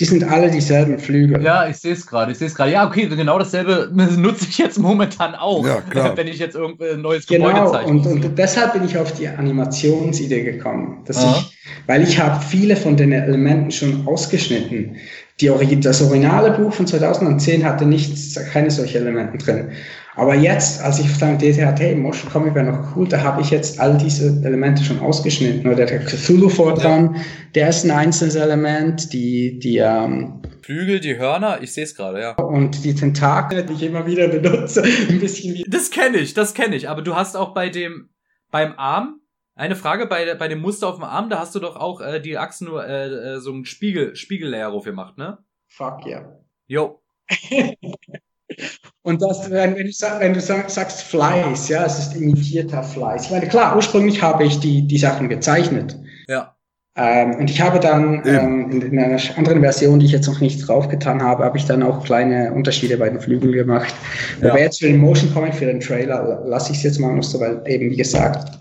Die sind alle dieselben Flügel. Ja, ich sehe es gerade. Ich sehe es gerade. Ja, okay, genau dasselbe [LAUGHS] nutze ich jetzt momentan auch, ja, klar. wenn ich jetzt irgendein neues genau, Gebäude zeichne. Und, und deshalb bin ich auf die Animationsidee gekommen, dass Aha. ich, weil ich habe viele von den Elementen schon ausgeschnitten. Die, das originale Buch von 2010 hatte nicht, keine solche Elemente drin. Aber jetzt, als ich dann Idee hatte, hey, Motion Comic wäre noch cool, da habe ich jetzt all diese Elemente schon ausgeschnitten. Oder der Cthulhu Fortran, ja. der ist ein einzelnes Element, die, die, ähm, Flügel, die Hörner, ich sehe es gerade, ja. Und die Tentakel, die ich immer wieder benutze, [LAUGHS] ein bisschen wie. Das kenne ich, das kenne ich. Aber du hast auch bei dem, beim Arm, eine Frage bei, bei dem Muster auf dem Arm, da hast du doch auch äh, die Achsen nur äh, äh so ein Spiegel, Spiegellayer drauf gemacht, ne? Fuck yeah. Jo. [LAUGHS] Und das, wenn, wenn, du, wenn du sagst Fleiß, ja, es ist imitierter Fleiß. Ich meine, klar, ursprünglich habe ich die, die Sachen gezeichnet. Ja. Ähm, und ich habe dann ähm, in, in, einer anderen Version, die ich jetzt noch nicht draufgetan habe, habe ich dann auch kleine Unterschiede bei den Flügeln gemacht. Ja. Aber jetzt für den Motion Comic, für den Trailer, lasse ich es jetzt mal noch so, weil eben, wie gesagt,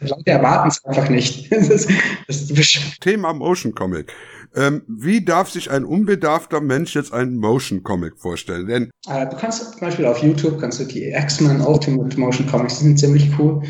Leute erwarten es einfach nicht. [LAUGHS] das, das Thema Motion Comic. Ähm, wie darf sich ein unbedarfter Mensch jetzt einen Motion Comic vorstellen? Denn äh, du kannst zum Beispiel auf YouTube kannst du die X-Men Ultimate Motion Comics, die sind ziemlich cool.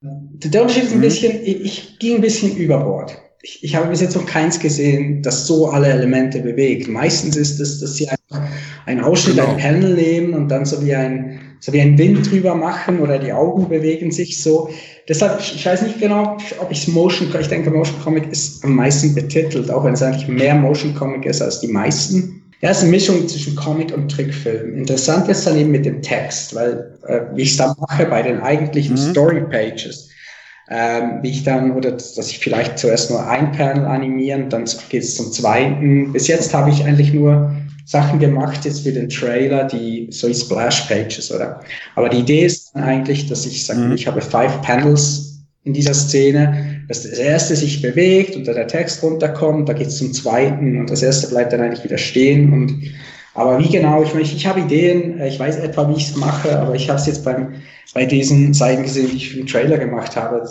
Der Unterschied ist ein mhm. bisschen, ich, ich ging ein bisschen überbord. Ich, ich habe bis jetzt noch keins gesehen, das so alle Elemente bewegt. Meistens ist es, dass sie einfach einen Ausschnitt, genau. ein Panel nehmen und dann so wie ein, so wie ein Wind drüber machen oder die Augen bewegen sich so. Deshalb, ich weiß nicht genau, ob ich es Motion, ich denke, Motion Comic ist am meisten betitelt, auch wenn es eigentlich mehr Motion Comic ist als die meisten. Ja, es ist eine Mischung zwischen Comic und Trickfilm. Interessant ist dann eben mit dem Text, weil, äh, wie ich es dann mache bei den eigentlichen mhm. Story Pages, ähm, wie ich dann, oder dass ich vielleicht zuerst nur ein Panel animieren, dann geht es zum zweiten. Bis jetzt habe ich eigentlich nur Sachen gemacht jetzt für den Trailer, die so Splash Pages, oder? Aber die Idee ist dann eigentlich, dass ich sage, mhm. ich habe five Panels in dieser Szene, dass das erste sich bewegt und dann der Text runterkommt, da geht es zum zweiten und das erste bleibt dann eigentlich wieder stehen und aber wie genau, ich, ich, ich habe Ideen, äh, ich weiß etwa, wie ich es mache, aber ich habe es jetzt beim, bei diesen Seiten gesehen, die ich für den Trailer gemacht habe.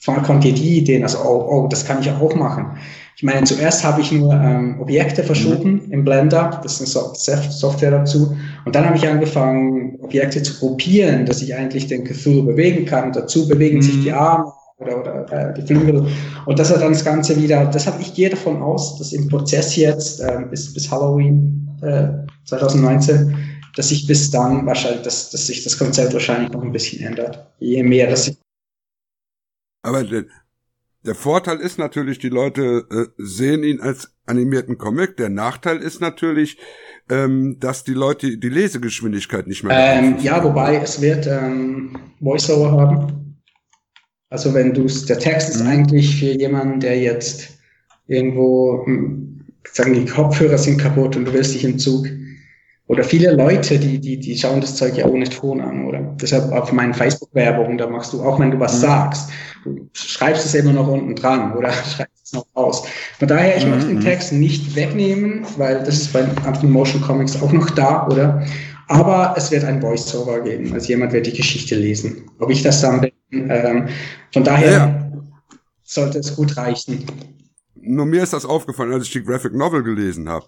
Vorne kommt hier die Ideen, also oh, oh, das kann ich auch machen. Ich meine, zuerst habe ich nur ähm, Objekte verschoben mhm. im Blender, das ist eine Software dazu. Und dann habe ich angefangen, Objekte zu gruppieren, dass ich eigentlich den Cthulhu bewegen kann. dazu bewegen mhm. sich die Arme oder, oder äh, die Flügel. Und das hat dann das Ganze wieder, deshalb ich gehe davon aus, dass im Prozess jetzt äh, bis, bis Halloween äh, 2019 dass sich bis dann wahrscheinlich, dass, dass sich das Konzept wahrscheinlich noch ein bisschen ändert. Je mehr das sich. Aber der, Vorteil ist natürlich, die Leute äh, sehen ihn als animierten Comic. Der Nachteil ist natürlich, ähm, dass die Leute die Lesegeschwindigkeit nicht mehr ähm, Ja, wobei es wird ähm, Voiceover haben. Also wenn du der Text ist mhm. eigentlich für jemanden, der jetzt irgendwo, hm, sagen die Kopfhörer sind kaputt und du willst dich im Zug oder viele Leute, die, die, die schauen das Zeug ja ohne Ton an, oder? Deshalb auf meinen Facebook-Werbungen, da machst du, auch wenn du was mhm. sagst, du schreibst es immer noch unten dran oder [LAUGHS] schreibst es noch aus. Von daher, ich mhm. möchte den mhm. Text nicht wegnehmen, weil das ist bei Anthony Motion Comics auch noch da, oder? Aber es wird ein Voice-Over geben, also jemand wird die Geschichte lesen. Ob ich das dann bin, ähm, von daher ja. sollte es gut reichen. Nur mir ist das aufgefallen, als ich die Graphic Novel gelesen habe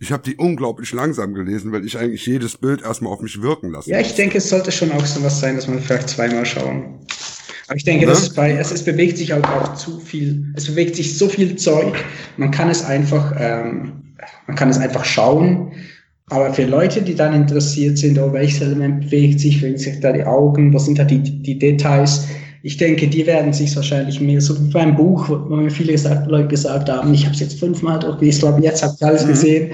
ich habe die unglaublich langsam gelesen, weil ich eigentlich jedes Bild erstmal auf mich wirken lasse. Ja, ich denke, es sollte schon auch so was sein, dass man vielleicht zweimal schauen. Aber ich denke, ja? das ist bei, es, es bewegt sich auch, auch zu viel, es bewegt sich so viel Zeug, man kann es einfach, ähm, man kann es einfach schauen. Aber für Leute, die dann interessiert sind, oh, welches Element bewegt sich, bewegen sich da die Augen, was sind da die, die Details, ich denke, die werden sich wahrscheinlich mehr, so wie beim Buch, wo mir viele gesagt, Leute gesagt haben, ich habe es jetzt fünfmal durchgelesen, aber jetzt habe ich alles mhm. gesehen.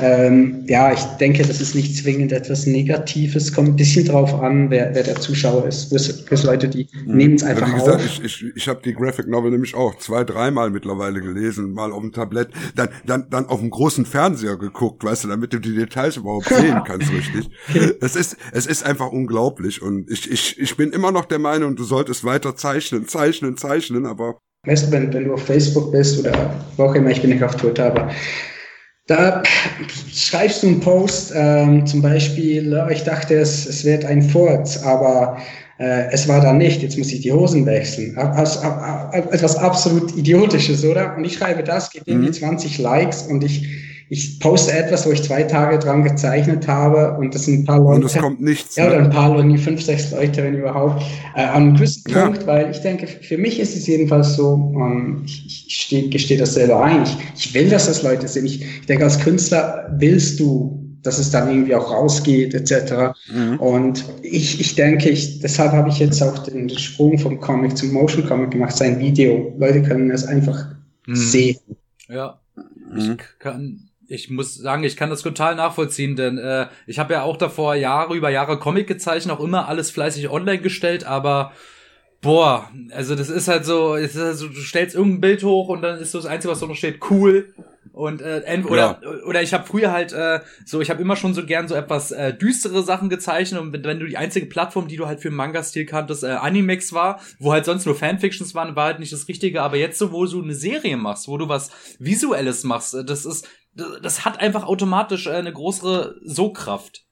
Ähm, ja, ich denke, das ist nicht zwingend etwas Negatives. Kommt ein bisschen drauf an, wer, wer der Zuschauer ist. Für, für Leute, die mhm. nehmen es einfach ja, gesagt, auf. Ich, ich, ich habe die Graphic Novel nämlich auch zwei, dreimal mittlerweile gelesen, mal auf dem Tablett, dann, dann, dann auf dem großen Fernseher geguckt, weißt du, damit du die Details überhaupt sehen kannst, richtig. [LAUGHS] Es ist, es ist einfach unglaublich und ich, ich, ich bin immer noch der Meinung, du solltest weiter zeichnen, zeichnen, zeichnen, aber Weißt du, wenn, wenn du auf Facebook bist oder wo auch immer, ich bin nicht auf Twitter, aber da schreibst du einen Post, ähm, zum Beispiel, ich dachte, es, es wird ein Furz, aber äh, es war da nicht, jetzt muss ich die Hosen wechseln. Also, etwas absolut Idiotisches, oder? Und ich schreibe das, irgendwie mhm. 20 Likes und ich ich poste etwas, wo ich zwei Tage dran gezeichnet habe und das sind ein paar Leute. Und es kommt nichts. Ja, oder ein paar Leute, fünf, sechs Leute, wenn überhaupt. Äh, an einem gewissen ja. Punkt, weil ich denke, für mich ist es jedenfalls so, ähm, ich, ich stehe, gestehe das selber ein. Ich, ich will, dass das Leute sehen. Ich, ich denke, als Künstler willst du dass es dann irgendwie auch rausgeht, etc. Mhm. Und ich, ich denke, ich, deshalb habe ich jetzt auch den Sprung vom Comic zum Motion Comic gemacht, sein Video. Leute können es einfach mhm. sehen. Ja, ich mhm. kann ich muss sagen, ich kann das total nachvollziehen, denn äh, ich habe ja auch davor Jahre über Jahre Comic gezeichnet, auch immer alles fleißig online gestellt, aber boah, also das ist halt so, ist halt so du stellst irgendein Bild hoch und dann ist so das Einzige, was da noch steht, cool. Und äh, oder ja. oder ich habe früher halt äh, so, ich habe immer schon so gern so etwas äh, düstere Sachen gezeichnet und wenn, wenn du die einzige Plattform, die du halt für Manga-Stil kanntest, äh, Animex war, wo halt sonst nur Fanfictions waren, war halt nicht das Richtige. Aber jetzt so, wo du eine Serie machst, wo du was Visuelles machst, äh, das ist das hat einfach automatisch äh, eine größere Sogkraft.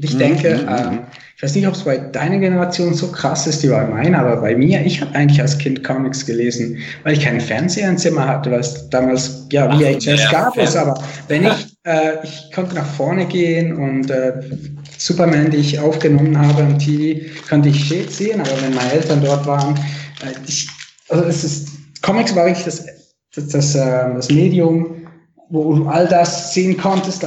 Ich denke, mhm. ähm, ich weiß nicht, ob es bei deiner Generation so krass ist wie bei meiner, aber bei mir, ich habe eigentlich als Kind Comics gelesen, weil ich keinen Fernseher im Zimmer hatte, weil es damals, ja, VHS ja, gab es, aber wenn ich, [LAUGHS] äh, ich konnte nach vorne gehen und äh, Superman, die ich aufgenommen habe am TV, konnte ich sehen, aber wenn meine Eltern dort waren, äh, ich, also es ist, Comics war wirklich das, das, das, äh, das Medium, wo du all das sehen konntest,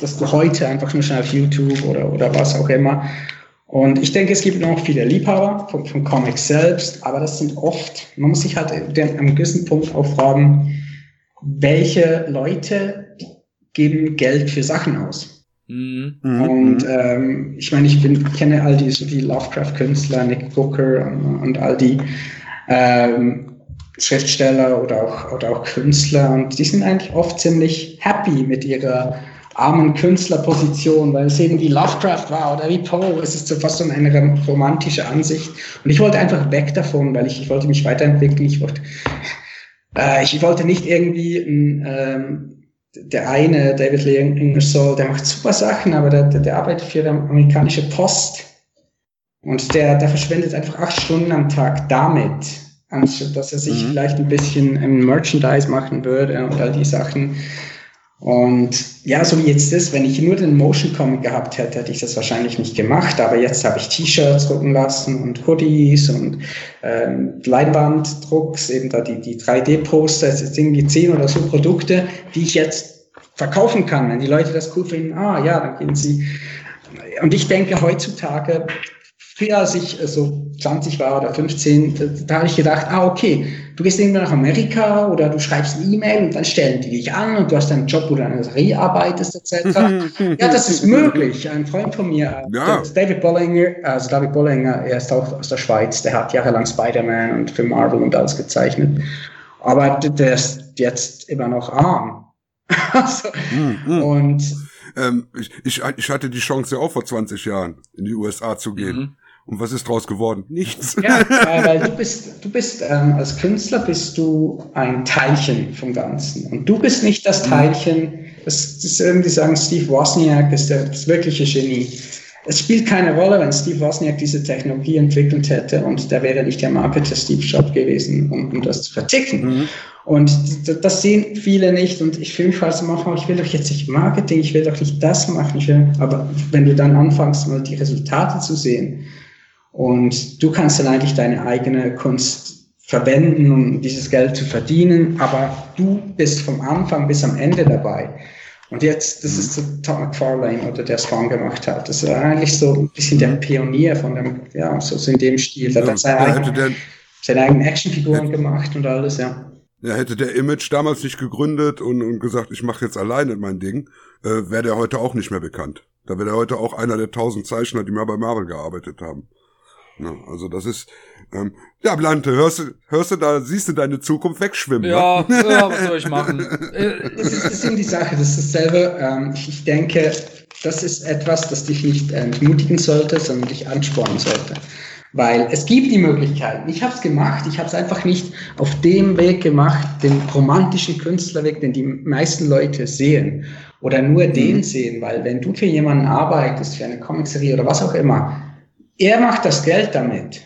dass du heute einfach nur schnell auf YouTube oder, oder was auch immer. Und ich denke, es gibt noch viele Liebhaber vom, vom Comic selbst, aber das sind oft, man muss sich halt an einem gewissen Punkt auch fragen, welche Leute geben Geld für Sachen aus? Mhm. Und ähm, ich meine, ich bin, kenne all die, so die Lovecraft-Künstler, Nick Booker und, und all die. Ähm, Schriftsteller oder auch, oder auch Künstler und die sind eigentlich oft ziemlich happy mit ihrer armen Künstlerposition, weil es eben wie Lovecraft war oder wie Poe. Es ist so fast so eine romantische Ansicht. Und ich wollte einfach weg davon, weil ich, ich wollte mich weiterentwickeln. Ich wollte, [LAUGHS] äh, ich wollte nicht irgendwie ähm, der eine, David Lee Ingersoll, der macht super Sachen, aber der, der, der arbeitet für die amerikanische Post. Und der, der verschwendet einfach acht Stunden am Tag damit anstatt dass er sich mhm. vielleicht ein bisschen im Merchandise machen würde und all die Sachen. Und ja, so wie jetzt ist, wenn ich nur den Motion Comic gehabt hätte, hätte ich das wahrscheinlich nicht gemacht. Aber jetzt habe ich T-Shirts drucken lassen und Hoodies und ähm, Leinwanddrucks, eben da die, die 3D-Poster, es sind irgendwie zehn oder so Produkte, die ich jetzt verkaufen kann. Wenn die Leute das cool finden, ah ja, dann gehen sie und ich denke heutzutage, früher als ich so 20 war oder 15, da, da habe ich gedacht, ah, okay, du gehst irgendwann nach Amerika oder du schreibst eine E-Mail und dann stellen die dich an und du hast einen Job, wo du an der Serie arbeitest, etc. [LAUGHS] ja, das ist möglich. Ein Freund von mir, Ja. David Bollinger, also David Bollinger, er ist auch aus der Schweiz, der hat jahrelang Spider-Man und für Marvel und alles gezeichnet. Aber der ist jetzt immer noch arm. [LAUGHS] also, Mhm. und Ähm, ich, ich, ich hatte die Chance ja auch vor 20 Jahren in die USA zu gehen. Mhm. Und was ist draus geworden? Nichts. Ja, weil, weil du bist, du bist ähm, als Künstler bist du ein Teilchen vom Ganzen. Und du bist nicht das Teilchen, das, das irgendwie sagen, Steve Wozniak ist der, das wirkliche Genie. Es spielt keine Rolle, wenn Steve Wozniak diese Technologie entwickelt hätte und der wäre nicht der Marketer Steve Jobs gewesen, um, um das zu verticken. Und d- das sehen viele nicht. Und ich fühle mich halt so manchmal, ich will doch jetzt nicht Marketing, ich will doch nicht das machen. Ich will, aber wenn du dann anfängst, mal die Resultate zu sehen, und du kannst dann eigentlich deine eigene Kunst verwenden, um dieses Geld zu verdienen, aber du bist vom Anfang bis am Ende dabei. Und jetzt, das ist so Todd McFarlane oder der Spawn gemacht hat. Das ist eigentlich so ein bisschen der Pionier von dem, ja, so, so in dem Stil. Der hat seine, Da hätte eigenen, der, seine eigenen Actionfiguren gemacht und alles, ja. Ja, hätte der Image damals nicht gegründet und, und gesagt, ich mache jetzt alleine mein Ding, äh, wäre der heute auch nicht mehr bekannt. Da wäre der heute auch einer der tausend Zeichner, die mal bei Marvel gearbeitet haben. Ja, also das ist, ähm, ja, Blante, hörst du, hörst du da, siehst du deine Zukunft wegschwimmen? Ja, ja, was soll ich machen? [LAUGHS] Äh, Das ist, das ist eben die Sache, das ist dasselbe. Ähm, ich denke, das ist etwas, das dich nicht entmutigen sollte, sondern dich anspornen sollte. Weil es gibt die Möglichkeiten. Ich habe es gemacht, ich habe es einfach nicht auf dem Weg gemacht, den romantischen Künstlerweg, den die meisten Leute sehen. Oder nur den sehen, weil wenn du für jemanden arbeitest, für eine Comicserie oder was auch immer, er macht das Geld damit.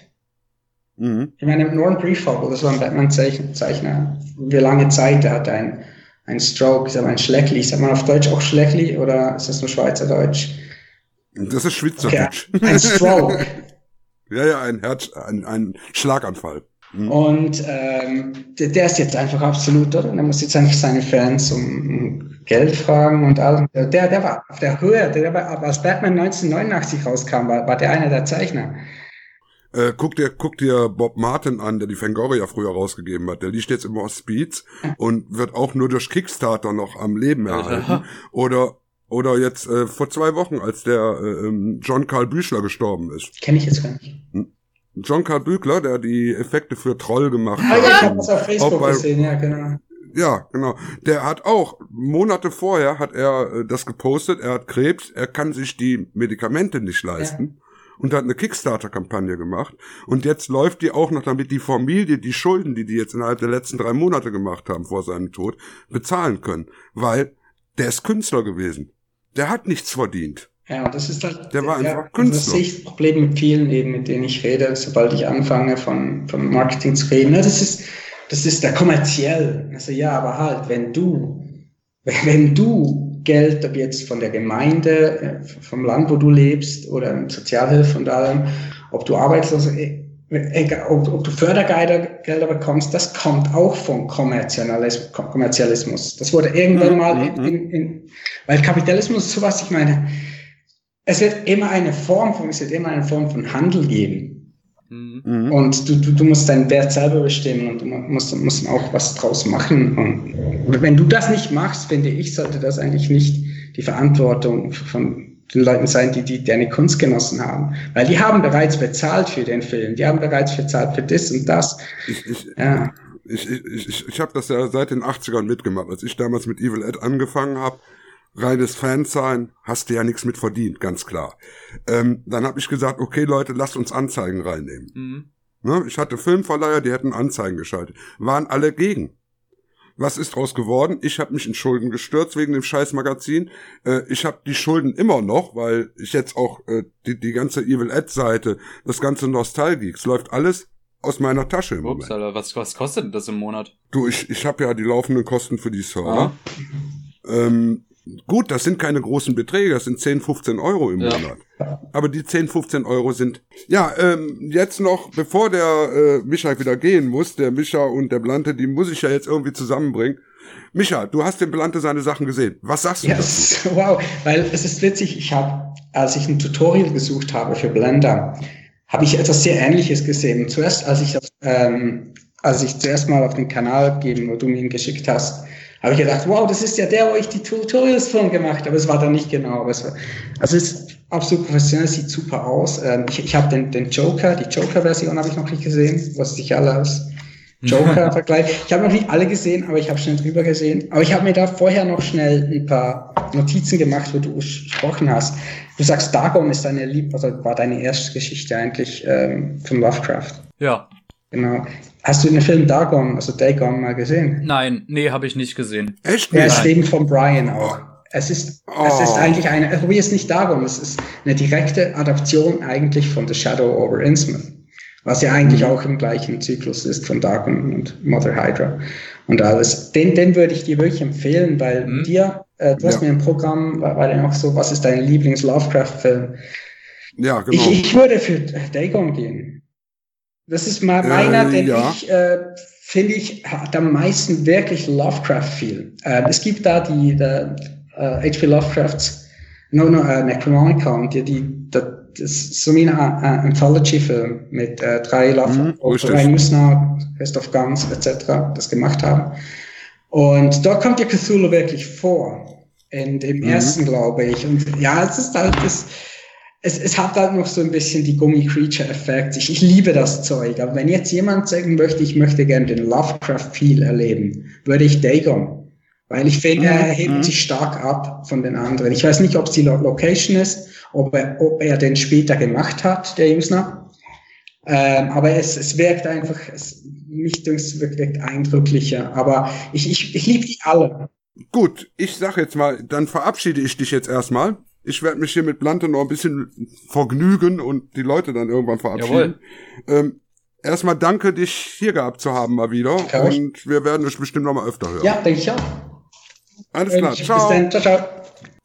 Mhm. Ich meine, Norman Briefogle, das war ein Batman-Zeichner. Wie lange Zeit, der hatte ein, ein Stroke, ist aber ein Schleckli. Sagt man auf Deutsch auch Schleckli oder ist das nur Schweizerdeutsch? Das ist Okay, Schweizerdeutsch. ein Stroke. [LAUGHS] Ja, ja, ein Herz, ein, ein Schlaganfall. Mhm. Und ähm, der, der ist jetzt einfach absolut, oder? Der muss jetzt einfach seine Fans um, um Geld fragen und alles. Der, der war auf der Höhe, der war, als Batman 1989 rauskam, war, war der einer der Zeichner. Äh, guck dir, guck dir Bob Martin an, der die Fangoria früher rausgegeben hat. Der liegt jetzt im Hospiz und wird auch nur durch Kickstarter noch am Leben erhalten. [LAUGHS] Oder, oder jetzt äh, vor zwei Wochen, als der äh, ähm, John Karl Büchler gestorben ist. Kenne ich jetzt gar nicht. John Karl Büchler, der die Effekte für Troll gemacht Ah ja, ich hat. habe das auf Facebook bei- gesehen, ja, genau. Ja, genau. Der hat auch, Monate vorher hat er äh, das gepostet, er hat Krebs, er kann sich die Medikamente nicht leisten. Und hat eine Kickstarter-Kampagne gemacht. Und jetzt läuft die auch noch, damit die Familie die Schulden, die die jetzt innerhalb der letzten drei Monate gemacht haben vor seinem Tod, bezahlen können. Weil der ist Künstler gewesen. Der hat nichts verdient. Ja, das ist halt. Der war ja, einfach also Künstler. Das sehe ich das Problem mit vielen eben, mit denen ich rede, sobald ich anfange von, von Marketing zu reden. Ja, das ist, das ist der kommerziell. Also ja, aber halt, wenn du, [LAUGHS] wenn du Geld, ob jetzt von der Gemeinde, äh, vom Land, wo du lebst, oder Sozialhilfe und allem, ob du arbeitslos, äh, egal, ob, ob du Fördergelder Gelder bekommst, das kommt auch vom Kommerzialismus. Kommerzialismus. Das wurde irgendwann mal in, in, in, weil Kapitalismus ist sowas, ich meine, es wird immer eine Form von, es wird immer eine Form von Handel geben. Mhm. Mhm. Und du, du, du musst deinen Wert selber bestimmen und du musst, musst auch was draus machen. Und wenn du das nicht machst, finde ich, sollte das eigentlich nicht die Verantwortung von den Leuten sein, die, die deine Kunst genossen haben. Weil die haben bereits bezahlt für den Film, die haben bereits bezahlt für das und das. Ich, ich, Ja. ich, ich, ich, ich habe das ja seit den 80ern mitgemacht. Als ich damals mit Evil Ed angefangen habe, reines Fansein, hast du ja nichts mit verdient, ganz klar. Ähm, dann habe ich gesagt, okay Leute, lasst uns Anzeigen reinnehmen. Mhm. Ne? Ich hatte Filmverleiher, die hätten Anzeigen geschaltet. Waren alle gegen. Was ist draus geworden? Ich habe mich in Schulden gestürzt wegen dem Scheißmagazin. Äh, ich habe die Schulden immer noch, weil ich jetzt auch äh, die, die ganze Evil Ed-Seite, das ganze Nostalgeeks, läuft alles aus meiner Tasche im Ups, Moment. Alter, was, was kostet denn das im Monat? Du, ich, ich habe ja die laufenden Kosten für die Server. Ah. Ähm, gut, das sind keine großen Beträge, das sind 10, 15 Euro im Ja. Monat. Aber die 10, 15 Euro sind. Ja, ähm, jetzt noch, bevor der äh, Micha wieder gehen muss, der Micha und der Blante, die muss ich ja jetzt irgendwie zusammenbringen. Micha, du hast dem Blante seine Sachen gesehen. Was sagst du dazu? Yes, [LAUGHS] wow, weil es ist witzig, ich habe als ich ein Tutorial gesucht habe für Blender, habe ich etwas sehr Ähnliches gesehen. Zuerst, als ich, ähm, als ich zuerst mal auf den Kanal gegeben, wo du mir ihn geschickt hast, habe ich gedacht, wow, das ist ja der, wo ich die Tutorials von gemacht habe. Aber es war dann nicht genau. Aber es war, also es ist absolut professionell, sieht super aus. Ähm, ich ich habe den, den Joker, die Joker-Version habe ich noch nicht gesehen, was sich alle als Joker-Vergleich. [LAUGHS] Ich habe noch nicht alle gesehen, aber ich habe schnell drüber gesehen. Aber ich habe mir da vorher noch schnell ein paar Notizen gemacht, wo du gesprochen hast. Du sagst, Dagon ist deine Lieb, also war deine erste Geschichte eigentlich ähm, von Lovecraft. Ja. Genau. Hast du den Film Dagon, also Dagon, mal gesehen? Nein, nee, habe ich nicht gesehen. Echt Er nicht? ist eben von Brian auch. Es ist, es ist Oh. eigentlich eine, probier es nicht Dagon, es ist eine direkte Adaption eigentlich von The Shadow over Innsmouth. Was ja eigentlich Mhm. auch im gleichen Zyklus ist von Dagon und Mother Hydra und alles. Den, den würde ich dir wirklich empfehlen, weil Mhm. dir, äh, du hast Ja. mir im Programm, war, war ja auch so, was ist dein Lieblings-Lovecraft-Film? Ja, genau. Ich, ich würde für Dagon gehen. Das ist mal Äh, meiner, den ja. ich, äh, finde ich, hat am meisten wirklich Lovecraft-Feel. Äh, es gibt da die, der, äh, H.P. Lovecrafts, no, no, äh, Necronomicon, die, die, das ist so wie ein äh, Anthology-Film mit äh, drei Mhm, Lovecraft. Brian Usna, Christoph Gans, etc., das gemacht haben. Und dort kommt ja Cthulhu wirklich vor. In dem Mhm. ersten, glaube ich. Und ja, es ist halt das, es, es hat halt noch so ein bisschen die Gummi-Creature-Effekt. Ich, ich liebe das Zeug. Aber wenn jetzt jemand sagen möchte, ich möchte gerne den Lovecraft-Feel erleben, würde ich Dagon. Weil ich finde, er hebt sich stark ab von den anderen. Ich weiß nicht, ob es die Lo Location ist, ob er, ob er den später gemacht hat, der Usner. Ähm, aber es, es wirkt einfach, es, mich dünkt es wirkt eindrücklicher. Aber ich, ich, ich liebe die alle. Gut, ich sag jetzt mal, dann verabschiede ich dich jetzt erstmal. Ich werde mich hier mit Blante noch ein bisschen vergnügen und die Leute dann irgendwann verabschieden. Ähm, erstmal danke, dich hier gehabt zu haben mal wieder. Ja. Und wir werden dich bestimmt noch mal öfter hören. Ja, denke ich auch. Alles klar, Bis ciao. dann. Ciao, ciao.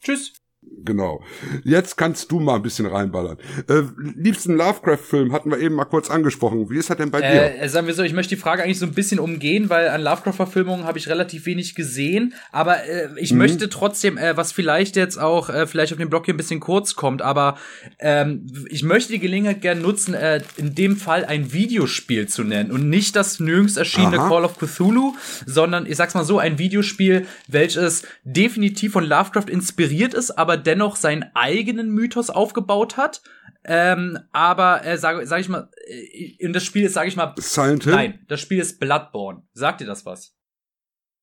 Tschüss. Genau. Jetzt kannst du mal ein bisschen reinballern. Äh, liebsten Lovecraft-Film hatten wir eben mal kurz angesprochen. Wie ist das denn bei dir? Äh, sagen wir so, ich möchte die Frage eigentlich so ein bisschen umgehen, weil an Lovecraft-Verfilmungen habe ich relativ wenig gesehen. Aber äh, ich möchte trotzdem, äh, was vielleicht jetzt auch, äh, vielleicht auf dem Blog hier ein bisschen kurz kommt, aber ähm, ich möchte die Gelegenheit gerne nutzen, äh, in dem Fall ein Videospiel zu nennen und nicht das nirgends erschienene Aha. Call of Cthulhu, sondern ich sag's mal so, ein Videospiel, welches definitiv von Lovecraft inspiriert ist, aber dennoch seinen eigenen Mythos aufgebaut hat. Ähm, aber äh, sage sag ich mal, äh, und das Spiel ist, sage ich mal, Silent Hill? nein, das Spiel ist Bloodborne. Sagt dir das was?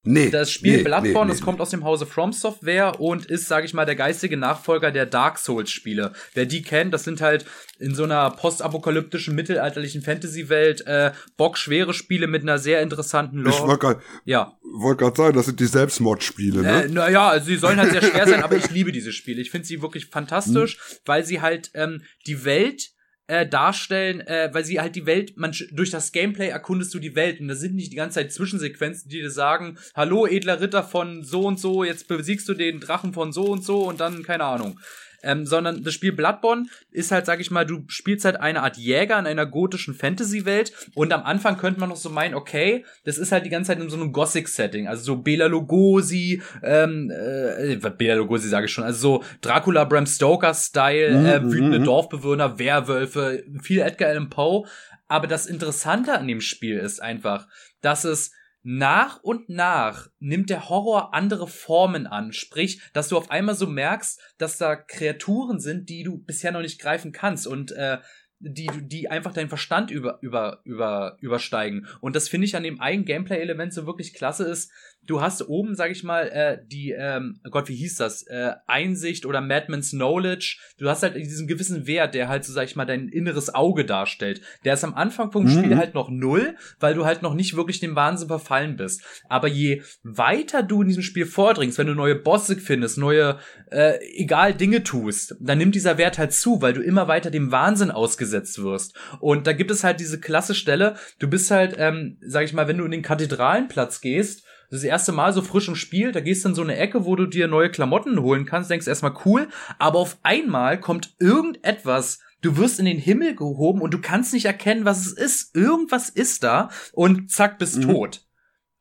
Nee. Das Spiel nee, Bloodborne, nee, das nee, kommt aus dem Hause From Software und ist, sage ich mal, der geistige Nachfolger der Dark Souls Spiele. Wer die kennt, das sind halt in so einer postapokalyptischen mittelalterlichen Fantasy-Welt äh, bockschwere Spiele mit einer sehr interessanten Ich Lore. wollte gerade Ja, wollt grad sagen, das sind die Selbstmordspiele, ne? äh, naja, also sie sollen halt sehr schwer sein, aber ich liebe diese Spiele. Ich finde sie wirklich fantastisch, weil sie halt ähm, die Welt äh, darstellen, äh, weil sie halt die Welt, man durch das Gameplay erkundest du die Welt und das sind nicht die ganze Zeit Zwischensequenzen, die dir sagen, hallo edler Ritter von so und so, jetzt besiegst du den Drachen von so und so und dann keine Ahnung. Ähm, sondern das Spiel Bloodborne ist halt, sag ich mal, du spielst halt eine Art Jäger in einer gotischen Fantasy-Welt und am Anfang könnte man noch so meinen, okay, das ist halt die ganze Zeit in so einem Gothic-Setting, also so Bela Lugosi, ähm, äh, Bela Lugosi sage ich schon, also so Dracula, Bram Stoker-Style, Mhm, äh, wütende mhm. Dorfbewohner, Werwölfe, viel Edgar Allan Poe, aber das Interessante an dem Spiel ist einfach, dass es nach und nach nimmt der Horror andere Formen an. Sprich, dass du auf einmal so merkst, dass da Kreaturen sind, die du bisher noch nicht greifen kannst und äh, die, die einfach deinen Verstand über, über, über, übersteigen. Und das finde ich an dem einen Gameplay-Element so wirklich klasse ist. Du hast oben, sag ich mal, äh, die, ähm, oh Gott, wie hieß das? Äh, Einsicht oder Madman's Knowledge. Du hast halt diesen gewissen Wert, der halt so, sag ich mal, dein inneres Auge darstellt. Der ist am Anfang vom Mhm. Spiel halt noch null, weil du halt noch nicht wirklich dem Wahnsinn verfallen bist. Aber je weiter du in diesem Spiel vordringst, wenn du neue Bosse findest, neue, äh, egal Dinge tust, dann nimmt dieser Wert halt zu, weil du immer weiter dem Wahnsinn ausgesetzt wirst. Und da gibt es halt diese klasse Stelle, du bist halt, ähm, sag ich mal, wenn du in den Kathedralenplatz gehst, das erste Mal so frisch im Spiel, da gehst du in so eine Ecke, wo du dir neue Klamotten holen kannst, denkst erstmal cool, aber auf einmal kommt irgendetwas, du wirst in den Himmel gehoben und du kannst nicht erkennen, was es ist. Irgendwas ist da und zack, bist Mhm. tot.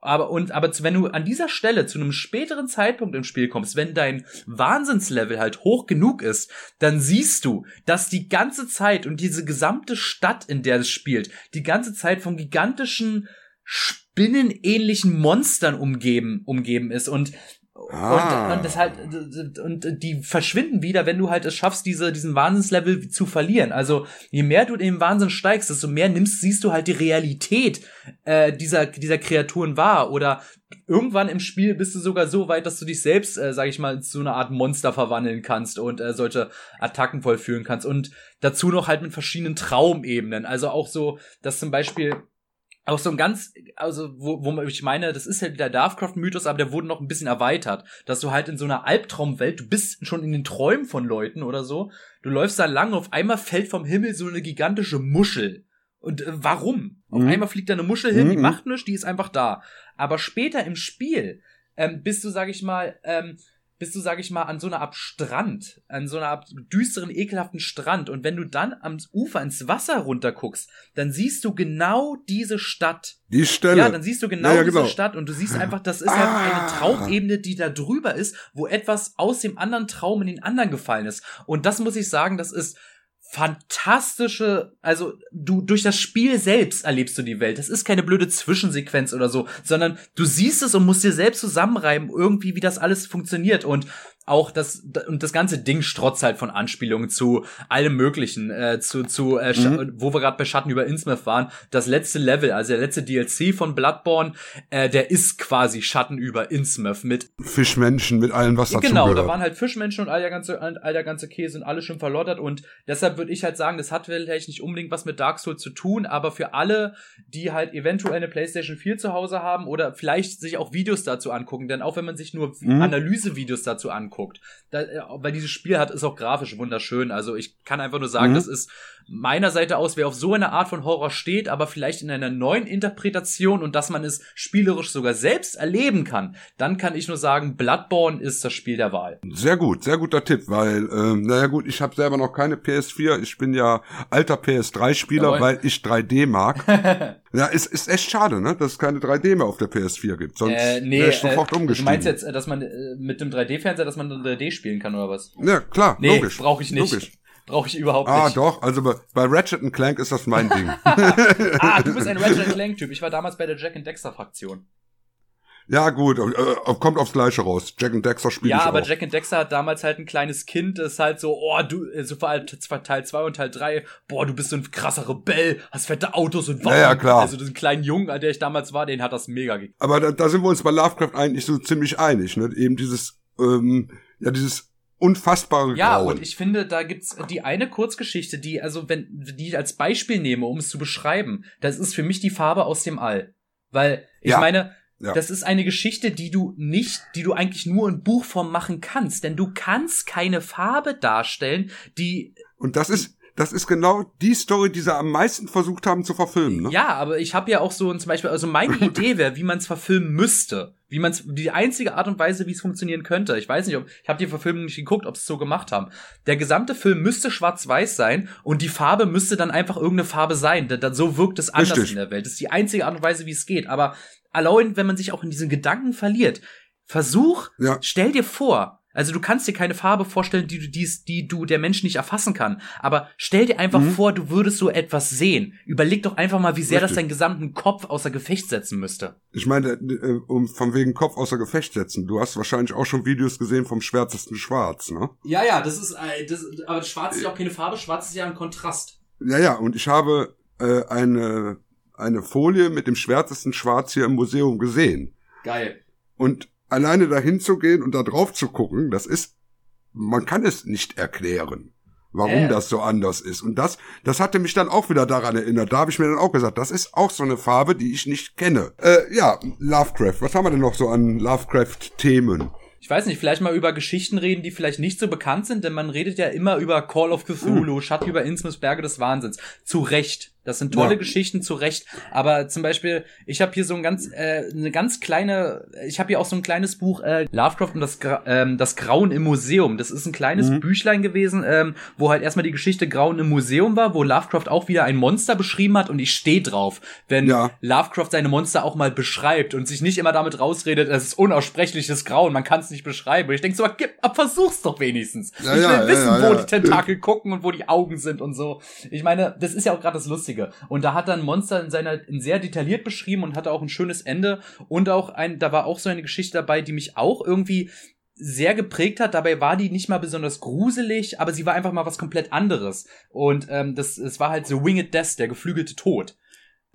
Aber, und, aber wenn du an dieser Stelle zu einem späteren Zeitpunkt im Spiel kommst, wenn dein Wahnsinnslevel halt hoch genug ist, dann siehst du, dass die ganze Zeit und diese gesamte Stadt, in der es spielt, die ganze Zeit von gigantischen spinnenähnlichen Monstern umgeben, umgeben ist und Ah. Und, und das halt und die verschwinden wieder, wenn du halt es schaffst, diese diesen Wahnsinnslevel zu verlieren. Also je mehr du in den Wahnsinn steigst, desto mehr nimmst, siehst du halt die Realität äh, dieser dieser Kreaturen wahr. Oder irgendwann im Spiel bist du sogar so weit, dass du dich selbst, äh, sag ich mal, zu einer Art Monster verwandeln kannst und äh, solche Attacken vollführen kannst. Und dazu noch halt mit verschiedenen Traumebenen. Also auch so, dass zum Beispiel auch so ein ganz, also wo, wo ich meine, das ist halt der Lovecraft-Mythos, aber der wurde noch ein bisschen erweitert, dass du halt in so einer Albtraumwelt, du bist schon in den Träumen von Leuten oder so, du läufst da lang und auf einmal fällt vom Himmel so eine gigantische Muschel. Und äh, warum? Mhm. Auf einmal fliegt da eine Muschel hin, mhm. die macht nichts, die ist einfach da. Aber später im Spiel ähm, bist du, sag ich mal, ähm, bist du, sag ich mal, an so einer Art Strand, an so einer Art düsteren, ekelhaften Strand. Und wenn du dann am Ufer ins Wasser runterguckst, dann siehst du genau diese Stadt. Die Stelle. Ja, dann siehst du genau, ja, ja, genau. diese Stadt und du siehst einfach, das ist ah. einfach eine Traumebene, die da drüber ist, wo etwas aus dem anderen Traum in den anderen gefallen ist. Und das muss ich sagen, das ist fantastische, also du durch das Spiel selbst erlebst du die Welt. Das ist keine blöde Zwischensequenz oder so, sondern du siehst es und musst dir selbst zusammenreiben, irgendwie wie das alles funktioniert und auch das und das ganze Ding strotzt halt von Anspielungen zu allem möglichen äh, zu zu äh, mhm. wo wir gerade bei Schatten über Innsmouth waren das letzte Level also der letzte DLC von Bloodborne äh, der ist quasi Schatten über Innsmouth mit Fischmenschen mit allem was dazu genau gehört. da waren halt Fischmenschen und all der ganze all der ganze Käse und alles schon verlottert und deshalb würde ich halt sagen das hat vielleicht nicht unbedingt was mit Dark Souls zu tun aber für alle die halt eventuell eine PlayStation 4 zu Hause haben oder vielleicht sich auch Videos dazu angucken denn auch wenn man sich nur mhm. Analysevideos dazu anguckt anguckt. Da, äh, weil dieses Spiel hat, ist auch grafisch wunderschön. Also ich kann einfach nur sagen, mhm. das ist meiner Seite aus, wer auf so eine Art von Horror steht, aber vielleicht in einer neuen Interpretation und dass man es spielerisch sogar selbst erleben kann, dann kann ich nur sagen, Bloodborne ist das Spiel der Wahl. Sehr gut, sehr guter Tipp, weil, ähm, naja gut, ich habe selber noch keine PS4, ich bin ja alter PS3-Spieler, weil ich 3D mag. [LAUGHS] ja, ist, ist echt schade, ne, dass es keine 3D mehr auf der PS4 gibt, sonst äh, nee, wäre ich sofort äh, umgestiegen. Du meinst jetzt, dass man äh, mit dem 3D-Fernseher, dass man 3D spielen kann oder was? Ja, klar, nee, logisch. brauche ich nicht. Logisch. Brauche ich überhaupt ah, nicht. Ah, doch. Also bei, bei Ratchet Clank ist das mein Ding. [LAUGHS] ah, du bist ein [LAUGHS] Ratchet Clank-Typ. Ich war damals bei der Jack and Dexter-Fraktion. Ja, gut, äh, kommt aufs Gleiche raus. Jack and Dexter spielt Ja, aber auch. Jack and Dexter hat damals halt ein kleines Kind, das ist halt so, oh, du, äh, so vor allem Teil 2 und Teil 3, boah, du bist so ein krasser Rebell, hast fette Autos und Waffen. Ja, ja, klar. Also diesen kleinen Jungen, an der ich damals war, den hat das mega gegeben. Aber da, da sind wir uns bei Lovecraft eigentlich so ziemlich einig, ne? Eben dieses, ähm, ja, dieses unfassbare Ja, Grauen. und ich finde, da gibt's die eine Kurzgeschichte, die, also wenn, die ich als Beispiel nehme, um es zu beschreiben, das ist für mich die Farbe aus dem All. Weil, ich ja. meine, ja. Das ist eine Geschichte, die du nicht, die du eigentlich nur in Buchform machen kannst, denn du kannst keine Farbe darstellen, die. Und das ist, das ist genau die Story, die sie am meisten versucht haben zu verfilmen. Ne? Ja, aber ich habe ja auch so zum Beispiel, also meine [LAUGHS] Idee wäre, wie man es verfilmen müsste. Wie man die einzige Art und Weise, wie es funktionieren könnte. Ich weiß nicht, ob, ich habe die Verfilmung nicht geguckt, ob sie es so gemacht haben. Der gesamte Film müsste schwarz-weiß sein und die Farbe müsste dann einfach irgendeine Farbe sein. Denn so wirkt es anders Richtig. in der Welt. Das ist die einzige Art und Weise, wie es geht. Aber allein, wenn man sich auch in diesen Gedanken verliert, versuch, ja. stell dir vor, also du kannst dir keine Farbe vorstellen, die du, die, die du der Mensch nicht erfassen kann. Aber stell dir einfach mhm. vor, du würdest so etwas sehen. Überleg doch einfach mal, wie sehr Richtig. das deinen gesamten Kopf außer Gefecht setzen müsste. Ich meine, äh, um von wegen Kopf außer Gefecht setzen. Du hast wahrscheinlich auch schon Videos gesehen vom schwärzesten Schwarz, ne? Ja, ja, das ist, äh, das, aber Schwarz ist ja auch keine Farbe. Schwarz ist ja ein Kontrast. Ja, ja, und ich habe äh, eine eine Folie mit dem schwärzesten Schwarz hier im Museum gesehen. Geil. Und alleine dahin zu gehen und da drauf zu gucken, das ist, man kann es nicht erklären, warum äh. das so anders ist. Und das, das hatte mich dann auch wieder daran erinnert. Da habe ich mir dann auch gesagt, das ist auch so eine Farbe, die ich nicht kenne. Äh, ja, Lovecraft. Was haben wir denn noch so an Lovecraft-Themen? ich weiß nicht, vielleicht mal über Geschichten reden, die vielleicht nicht so bekannt sind, denn man redet ja immer über Call of Cthulhu, mhm. Schatten über Innsmouth, Berge des Wahnsinns. Zu Recht. Das sind tolle Ja. Geschichten zu Recht. Aber zum Beispiel, ich habe hier so ein ganz, äh, eine ganz kleine, ich habe hier auch so ein kleines Buch, äh, Lovecraft und das, Gra ähm, das Grauen im Museum. Das ist ein kleines Mhm. Büchlein gewesen, ähm, wo halt erstmal die Geschichte Grauen im Museum war, wo Lovecraft auch wieder ein Monster beschrieben hat und ich stehe drauf, wenn Ja. Lovecraft seine Monster auch mal beschreibt und sich nicht immer damit rausredet, es ist unaussprechliches Grauen, man kann es nicht beschreiben. Und ich denke so, gib, ab, versuch's doch wenigstens. Ja, ich will wissen, wo die Tentakel gucken und wo die Augen sind und so. Ich meine, das ist ja auch gerade das Lustige. Und da hat er ein Monster in seiner, in sehr detailliert beschrieben und hatte auch ein schönes Ende. Und auch ein, da war auch so eine Geschichte dabei, die mich auch irgendwie sehr geprägt hat. Dabei war die nicht mal besonders gruselig, aber sie war einfach mal was komplett anderes. Und ähm, das, es war halt so Winged Death, der geflügelte Tod.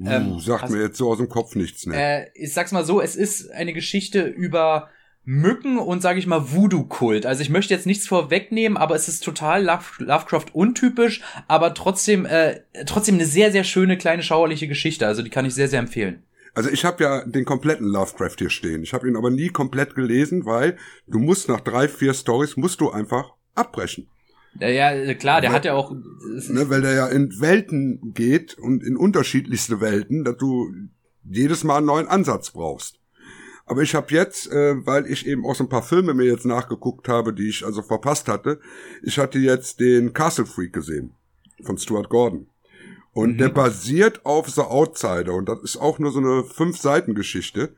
Ähm, uh, sagt hast- mir jetzt so aus dem Kopf nichts, ne? Äh, ich sag's mal so, es ist eine Geschichte über Mücken und sage ich mal Voodoo-Kult. Also ich möchte jetzt nichts vorwegnehmen, aber es ist total Love Lovecraft untypisch, aber trotzdem äh, trotzdem eine sehr sehr schöne kleine schauerliche Geschichte. Also die kann ich sehr sehr empfehlen. Also ich habe ja den kompletten Lovecraft hier stehen. Ich habe ihn aber nie komplett gelesen, weil du musst nach drei, vier Stories musst du einfach abbrechen. Ja, ja klar, der Weil- hat ja auch Ne, weil der ja in Welten geht und in unterschiedlichste Welten, dass du jedes Mal einen neuen Ansatz brauchst. Aber ich habe jetzt, äh, weil ich eben auch so ein paar Filme mir jetzt nachgeguckt habe, die ich also verpasst hatte, ich hatte jetzt den Castle Freak gesehen von Stuart Gordon. Und Mhm. der basiert auf The Outsider und das ist auch nur so eine Fünf-Seiten-Geschichte.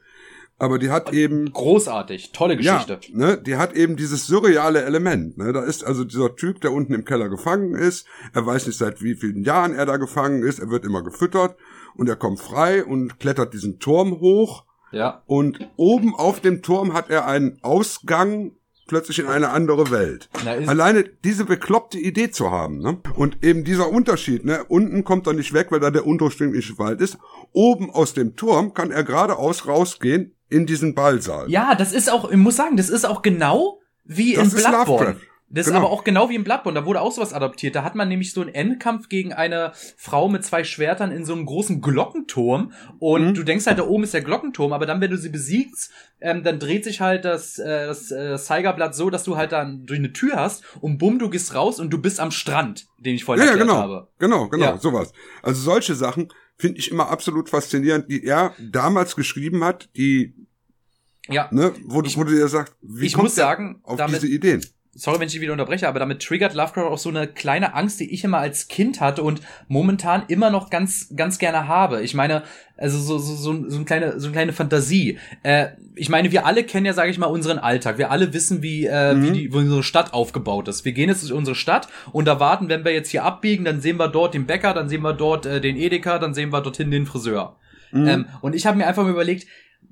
Aber die hat eben großartig, tolle Geschichte. ja, ne, die hat eben dieses surreale Element. Ne? Da ist also dieser Typ, der unten im Keller gefangen ist. Er weiß nicht, seit wie vielen Jahren er da gefangen ist. Er wird immer gefüttert und er kommt frei und klettert diesen Turm hoch. Ja. Und oben auf dem Turm hat er einen Ausgang plötzlich in eine andere Welt. Na, Alleine diese bekloppte Idee zu haben. Ne? Und eben dieser Unterschied. Ne? Unten kommt er nicht weg, weil da der undurchdringliche Wald ist. Oben aus dem Turm kann er geradeaus rausgehen in diesen Ballsaal. Ja, das ist auch, ich muss sagen, das ist auch genau wie Das in Bloodborne. Lovecraft. Das Genau. ist aber auch genau wie in Bloodborne, da wurde auch sowas adaptiert. Da hat man nämlich so einen Endkampf gegen eine Frau mit zwei Schwertern in so einem großen Glockenturm. Und Mhm. du denkst halt, da oben ist der Glockenturm, aber dann, wenn du sie besiegst, ähm, dann dreht sich halt das, äh, das, äh, Zeigerblatt so, dass du halt dann durch eine Tür hast und bumm, du gehst raus und du bist am Strand, den ich vorhin Ja, erklärt genau. habe. Genau, genau, Ja. sowas. Also solche Sachen finde ich immer absolut faszinierend, die er damals geschrieben hat, die, Ja. ne, wo, Ich- wo du dir sagst, wie ich kommt muss sagen, auf damit- diese Ideen? Sorry, wenn ich dich wieder unterbreche, aber damit triggert Lovecraft auch so eine kleine Angst, die ich immer als Kind hatte und momentan immer noch ganz, ganz gerne habe. Ich meine, also so, so, so, so eine kleine, so eine kleine Fantasie. Äh, ich meine, wir alle kennen ja, sage ich mal, unseren Alltag. Wir alle wissen, wie, äh, wie, die, wie unsere Stadt aufgebaut ist. Wir gehen jetzt durch unsere Stadt und erwarten, wenn wir jetzt hier abbiegen, dann sehen wir dort den Bäcker, dann sehen wir dort äh, den Edeka, dann sehen wir dorthin den Friseur. Ähm, und ich habe mir einfach mal überlegt,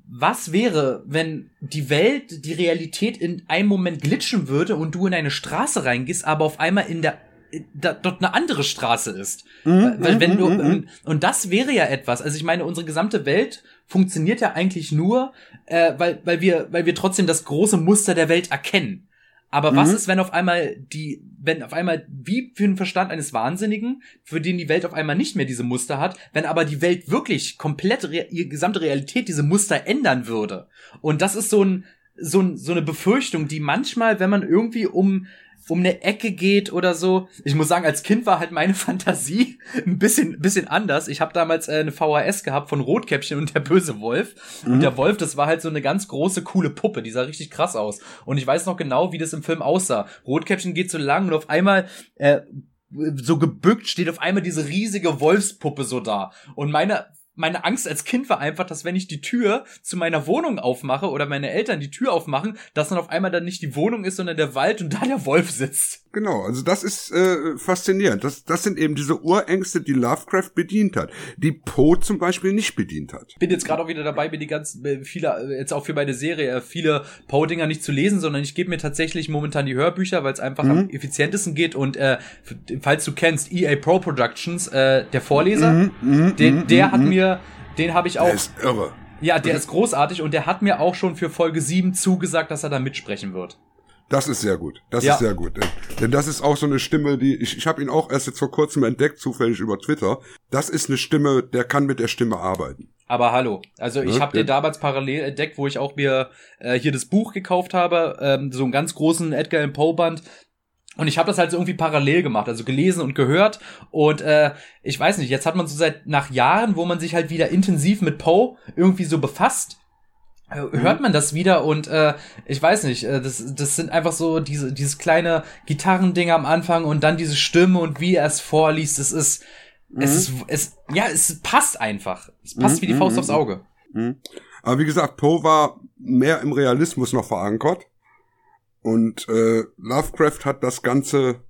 was wäre, wenn die Welt, die Realität in einem Moment glitschen würde und du in eine Straße reingehst, aber auf einmal in der da, dort eine andere Straße ist. Weil wenn du und, und das wäre ja etwas. Also ich meine, unsere gesamte Welt funktioniert ja eigentlich nur, äh, weil weil wir weil wir trotzdem das große Muster der Welt erkennen. Aber was ist, wenn auf einmal die, wenn auf einmal, wie für den Verstand eines Wahnsinnigen, für den die Welt auf einmal nicht mehr diese Muster hat, wenn aber die Welt wirklich komplett, ihre gesamte Realität diese Muster ändern würde? Und das ist so ein, so, ein, so eine Befürchtung, die manchmal, wenn man irgendwie um, um eine Ecke geht oder so. Ich muss sagen, als Kind war halt meine [LAUGHS] Fantasie ein bisschen, bisschen anders. Ich habe damals äh, eine VHS gehabt von Rotkäppchen und der böse Wolf. Und der Wolf, das war halt so eine ganz große, coole Puppe. Die sah richtig krass aus. Und ich weiß noch genau, wie das im Film aussah. Rotkäppchen geht so lang und auf einmal äh, so gebückt steht auf einmal diese riesige Wolfspuppe so da. Und meine meine Angst als Kind war einfach, dass wenn ich die Tür zu meiner Wohnung aufmache oder meine Eltern die Tür aufmachen, dass dann auf einmal dann nicht die Wohnung ist, sondern der Wald und da der Wolf sitzt. Genau, also das ist äh, faszinierend. Das, das sind eben diese Urängste, die Lovecraft bedient hat, die Poe zum Beispiel nicht bedient hat. Bin jetzt gerade auch wieder dabei, mir die ganzen, äh, viele, äh, jetzt auch für meine Serie, äh, viele Poe-Dinger nicht zu lesen, sondern ich gebe mir tatsächlich momentan die Hörbücher, weil es einfach am effizientesten geht und äh, falls du kennst, EA Pro Productions, äh, der Vorleser, den, der hat mir, den habe ich auch, Der ist irre. ja, der ist großartig und der hat mir auch schon für Folge 7 zugesagt, dass er da mitsprechen wird. Das ist sehr gut. Das Ja. ist sehr gut. Denn- das ist auch so eine Stimme, die ich, ich habe ihn auch erst jetzt vor kurzem entdeckt, zufällig über Twitter. Das ist eine Stimme, der kann mit der Stimme arbeiten. Aber hallo, also ich Ja, habe den damals parallel entdeckt, wo ich auch mir äh, hier das Buch gekauft habe, ähm, so einen ganz großen Edgar Allan Poe Band. Und ich habe das halt so irgendwie parallel gemacht, also gelesen und gehört. Und äh, ich weiß nicht, jetzt hat man so seit nach Jahren, wo man sich halt wieder intensiv mit Poe irgendwie so befasst, äh, hört man das wieder und äh, ich weiß nicht, äh, das, das sind einfach so diese dieses kleine Gitarrending am Anfang und dann diese Stimme und wie er es vorliest, es ist mhm. es ist es ja, es passt einfach. Es passt mhm. wie die Faust mhm. aufs Auge. Mhm. Aber wie gesagt, Poe war mehr im Realismus noch verankert. Und äh, Lovecraft hat das Ganze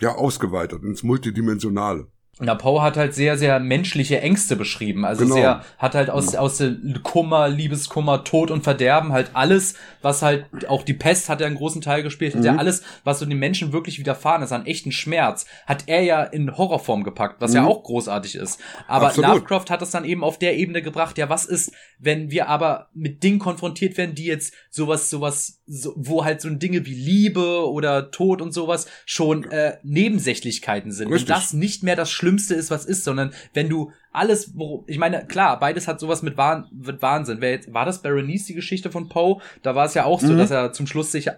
ja ausgeweitet ins Multidimensionale. Na, Poe hat halt sehr, sehr menschliche Ängste beschrieben. Also genau. sehr, hat halt aus, aus dem Kummer, Liebeskummer, Tod und Verderben halt alles, was halt, auch die Pest hat ja einen großen Teil gespielt, hat ja mhm. alles, was so den Menschen wirklich widerfahren ist, an echten Schmerz, hat er ja in Horrorform gepackt, was mhm. ja auch großartig ist. Aber Absolut. Lovecraft hat es dann eben auf der Ebene gebracht, ja, was ist, wenn wir aber mit Dingen konfrontiert werden, die jetzt sowas, sowas, so, wo halt so Dinge wie Liebe oder Tod und sowas schon äh, Nebensächlichkeiten sind. Richtig. Und das nicht mehr das Schlimmste Schlimmste ist, was ist, sondern wenn du alles, wo, ich meine, klar, beides hat sowas mit, Wahn, mit Wahnsinn. Wer jetzt, war das Berenice, die Geschichte von Poe? Da war es ja auch so, mhm. dass er zum Schluss sich,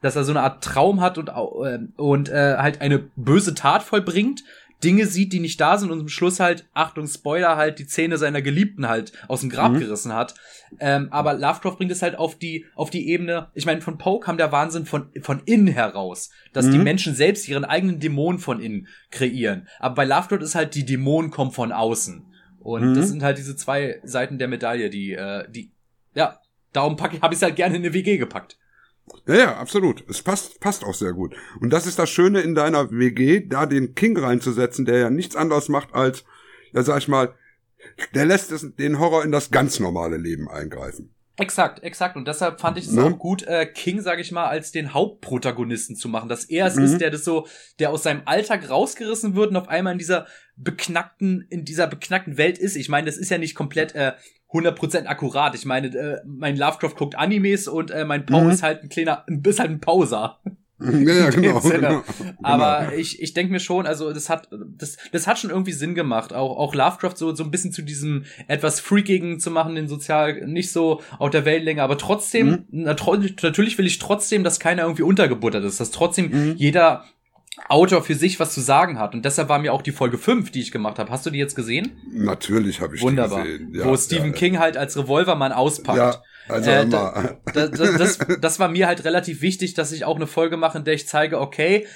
dass er so eine Art Traum hat und, äh, und äh, halt eine böse Tat vollbringt Dinge sieht, die nicht da sind und zum Schluss halt, Achtung, Spoiler, halt die Zähne seiner Geliebten halt aus dem Grab mhm. gerissen hat. Ähm, aber Lovecraft bringt es halt auf die, auf die Ebene, ich meine, von Poe kam der Wahnsinn von, von innen heraus, dass mhm. die Menschen selbst ihren eigenen Dämonen von innen kreieren. Aber bei Lovecraft ist halt, die Dämonen kommen von außen. Und mhm. das sind halt diese zwei Seiten der Medaille, die, äh, die, ja, darum packe ich, habe ich halt gerne in eine WG gepackt. Ja, ja, absolut. Es passt, passt auch sehr gut. Und das ist das Schöne in deiner WG, da den King reinzusetzen, der ja nichts anderes macht als, ja, sag ich mal, der lässt es, den Horror in das ganz normale Leben eingreifen. Exakt, exakt. Und deshalb fand ich es ne? auch gut, äh, King, sag ich mal, als den Hauptprotagonisten zu machen. Dass er es mhm. ist, der das so, der aus seinem Alltag rausgerissen wird und auf einmal in dieser beknackten, in dieser beknackten Welt ist. Ich meine, das ist ja nicht komplett äh, 100% akkurat. Ich meine, äh, mein Lovecraft guckt Animes und äh, mein Pau mhm. ist halt ein kleiner, ist halt ein Pauser. Ja, ja [LAUGHS] genau, genau, Aber genau. ich, ich denke mir schon, also das hat das, das hat schon irgendwie Sinn gemacht, auch auch Lovecraft so so ein bisschen zu diesem etwas freakigen zu machen, den sozial nicht so auf der Wellenlänge, aber trotzdem mhm. natürlich will ich trotzdem, dass keiner irgendwie untergebuttert ist, dass trotzdem mhm. jeder Autor für sich was zu sagen hat. Und deshalb war mir auch die Folge 5, die ich gemacht habe. Hast du die jetzt gesehen? Natürlich habe ich Wunderbar. die gesehen. Ja, Wo Stephen ja, King halt als Revolvermann auspackt. Ja, also äh, [LAUGHS] da, da, das, das, war mir halt relativ wichtig, dass ich auch eine Folge mache, in der ich zeige, okay,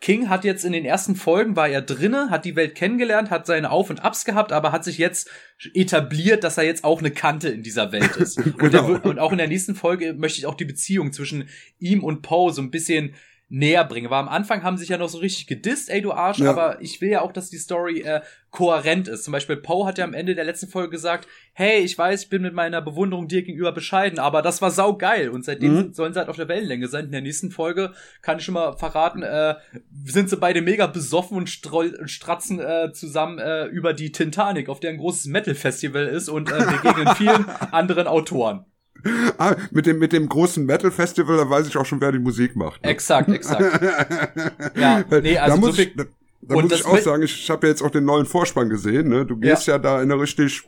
King hat jetzt in den ersten Folgen war er drinne, hat die Welt kennengelernt, hat seine Auf und Abs gehabt, aber hat sich jetzt etabliert, dass er jetzt auch eine Kante in dieser Welt ist. genau. [LAUGHS] und, der, und, auch in der nächsten Folge möchte ich auch die Beziehung zwischen ihm und Poe so ein bisschen näher bringe. Weil am Anfang haben sich ja noch so richtig gedisst, ey du Arsch, ja. aber ich will ja auch, dass die Story äh, kohärent ist. Zum Beispiel Poe hat ja am Ende der letzten Folge gesagt, hey, ich weiß, ich bin mit meiner Bewunderung dir gegenüber bescheiden, aber das war saugeil und seitdem mhm. sollen sie halt auf der Wellenlänge sein. In der nächsten Folge kann ich schon mal verraten, äh, sind sie beide mega besoffen und, und stratzen äh, zusammen äh, über die Titanic, auf der ein großes Metal-Festival ist und äh, begegnen [LAUGHS] vielen anderen Autoren. Ah, mit dem, mit dem großen Metal Festival, da weiß ich auch schon, wer die Musik macht. Ne? Exakt, exakt. [LAUGHS] ja, nee, also da muss so ich, da, da muss ich auch sagen, ich habe ja jetzt auch den neuen Vorspann gesehen, ne? Du gehst ja, ja da in eine richtig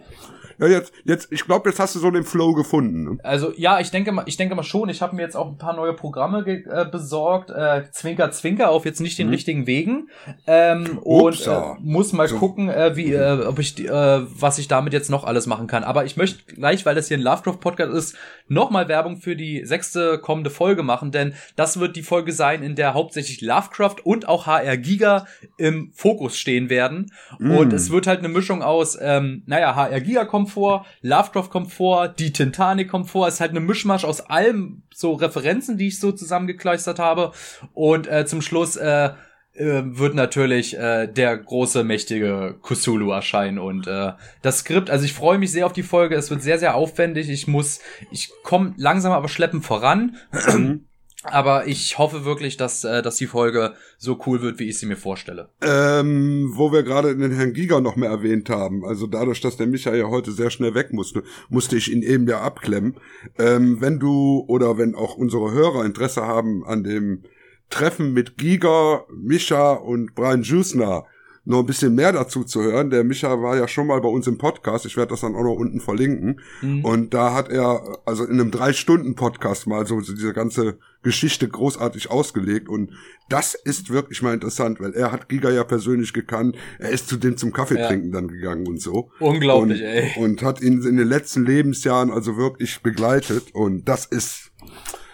ja, jetzt, jetzt, ich glaube, jetzt hast du so den Flow gefunden. Ne? Also ja, ich denke mal, ich denke mal schon. Ich habe mir jetzt auch ein paar neue Programme äh, besorgt. Äh, Zwinker, Zwinker auf jetzt nicht den hm. richtigen Wegen. Ähm, und äh, muss mal so. gucken, äh, wie, äh, ob ich, äh, was ich damit jetzt noch alles machen kann. Aber ich möchte gleich, weil das hier ein Lovecraft Podcast ist, nochmal Werbung für die sechste kommende Folge machen, denn das wird die Folge sein, in der hauptsächlich Lovecraft und auch HR Giga im Fokus stehen werden. Mm. Und es wird halt eine Mischung aus, ähm, naja, HR Giga kommt vor, Lovecraft kommt vor, die Titanic kommt vor. Es ist halt eine Mischmasch aus allem so Referenzen, die ich so zusammengekleistert habe. Und äh, zum Schluss äh, äh, wird natürlich äh, der große, mächtige Kusulu erscheinen und äh, das Skript, also ich freue mich sehr auf die Folge, es wird sehr, sehr aufwendig, ich muss, ich komme langsam aber schleppend voran, mhm. Aber ich hoffe wirklich, dass, äh, dass die Folge so cool wird, wie ich sie mir vorstelle. Ähm, wo wir gerade den Herrn Giga noch mehr erwähnt haben, also dadurch, dass der Michael ja heute sehr schnell weg musste, musste ich ihn eben ja abklemmen. Ähm, wenn du oder wenn auch unsere Hörer Interesse haben an dem Treffen mit Giga, Mischa und Brian Jusner, noch ein bisschen mehr dazu zu hören. Der Micha war ja schon mal bei uns im Podcast. Ich werde das dann auch noch unten verlinken. Mhm. Und da hat er also in einem drei Stunden Podcast mal so, so diese ganze Geschichte großartig ausgelegt. Und das ist wirklich mal interessant, weil er hat Giga ja persönlich gekannt. Er ist zu dem zum Kaffee ja. trinken dann gegangen und so. Unglaublich, und, ey. Und hat ihn in den letzten Lebensjahren also wirklich begleitet. Und das ist,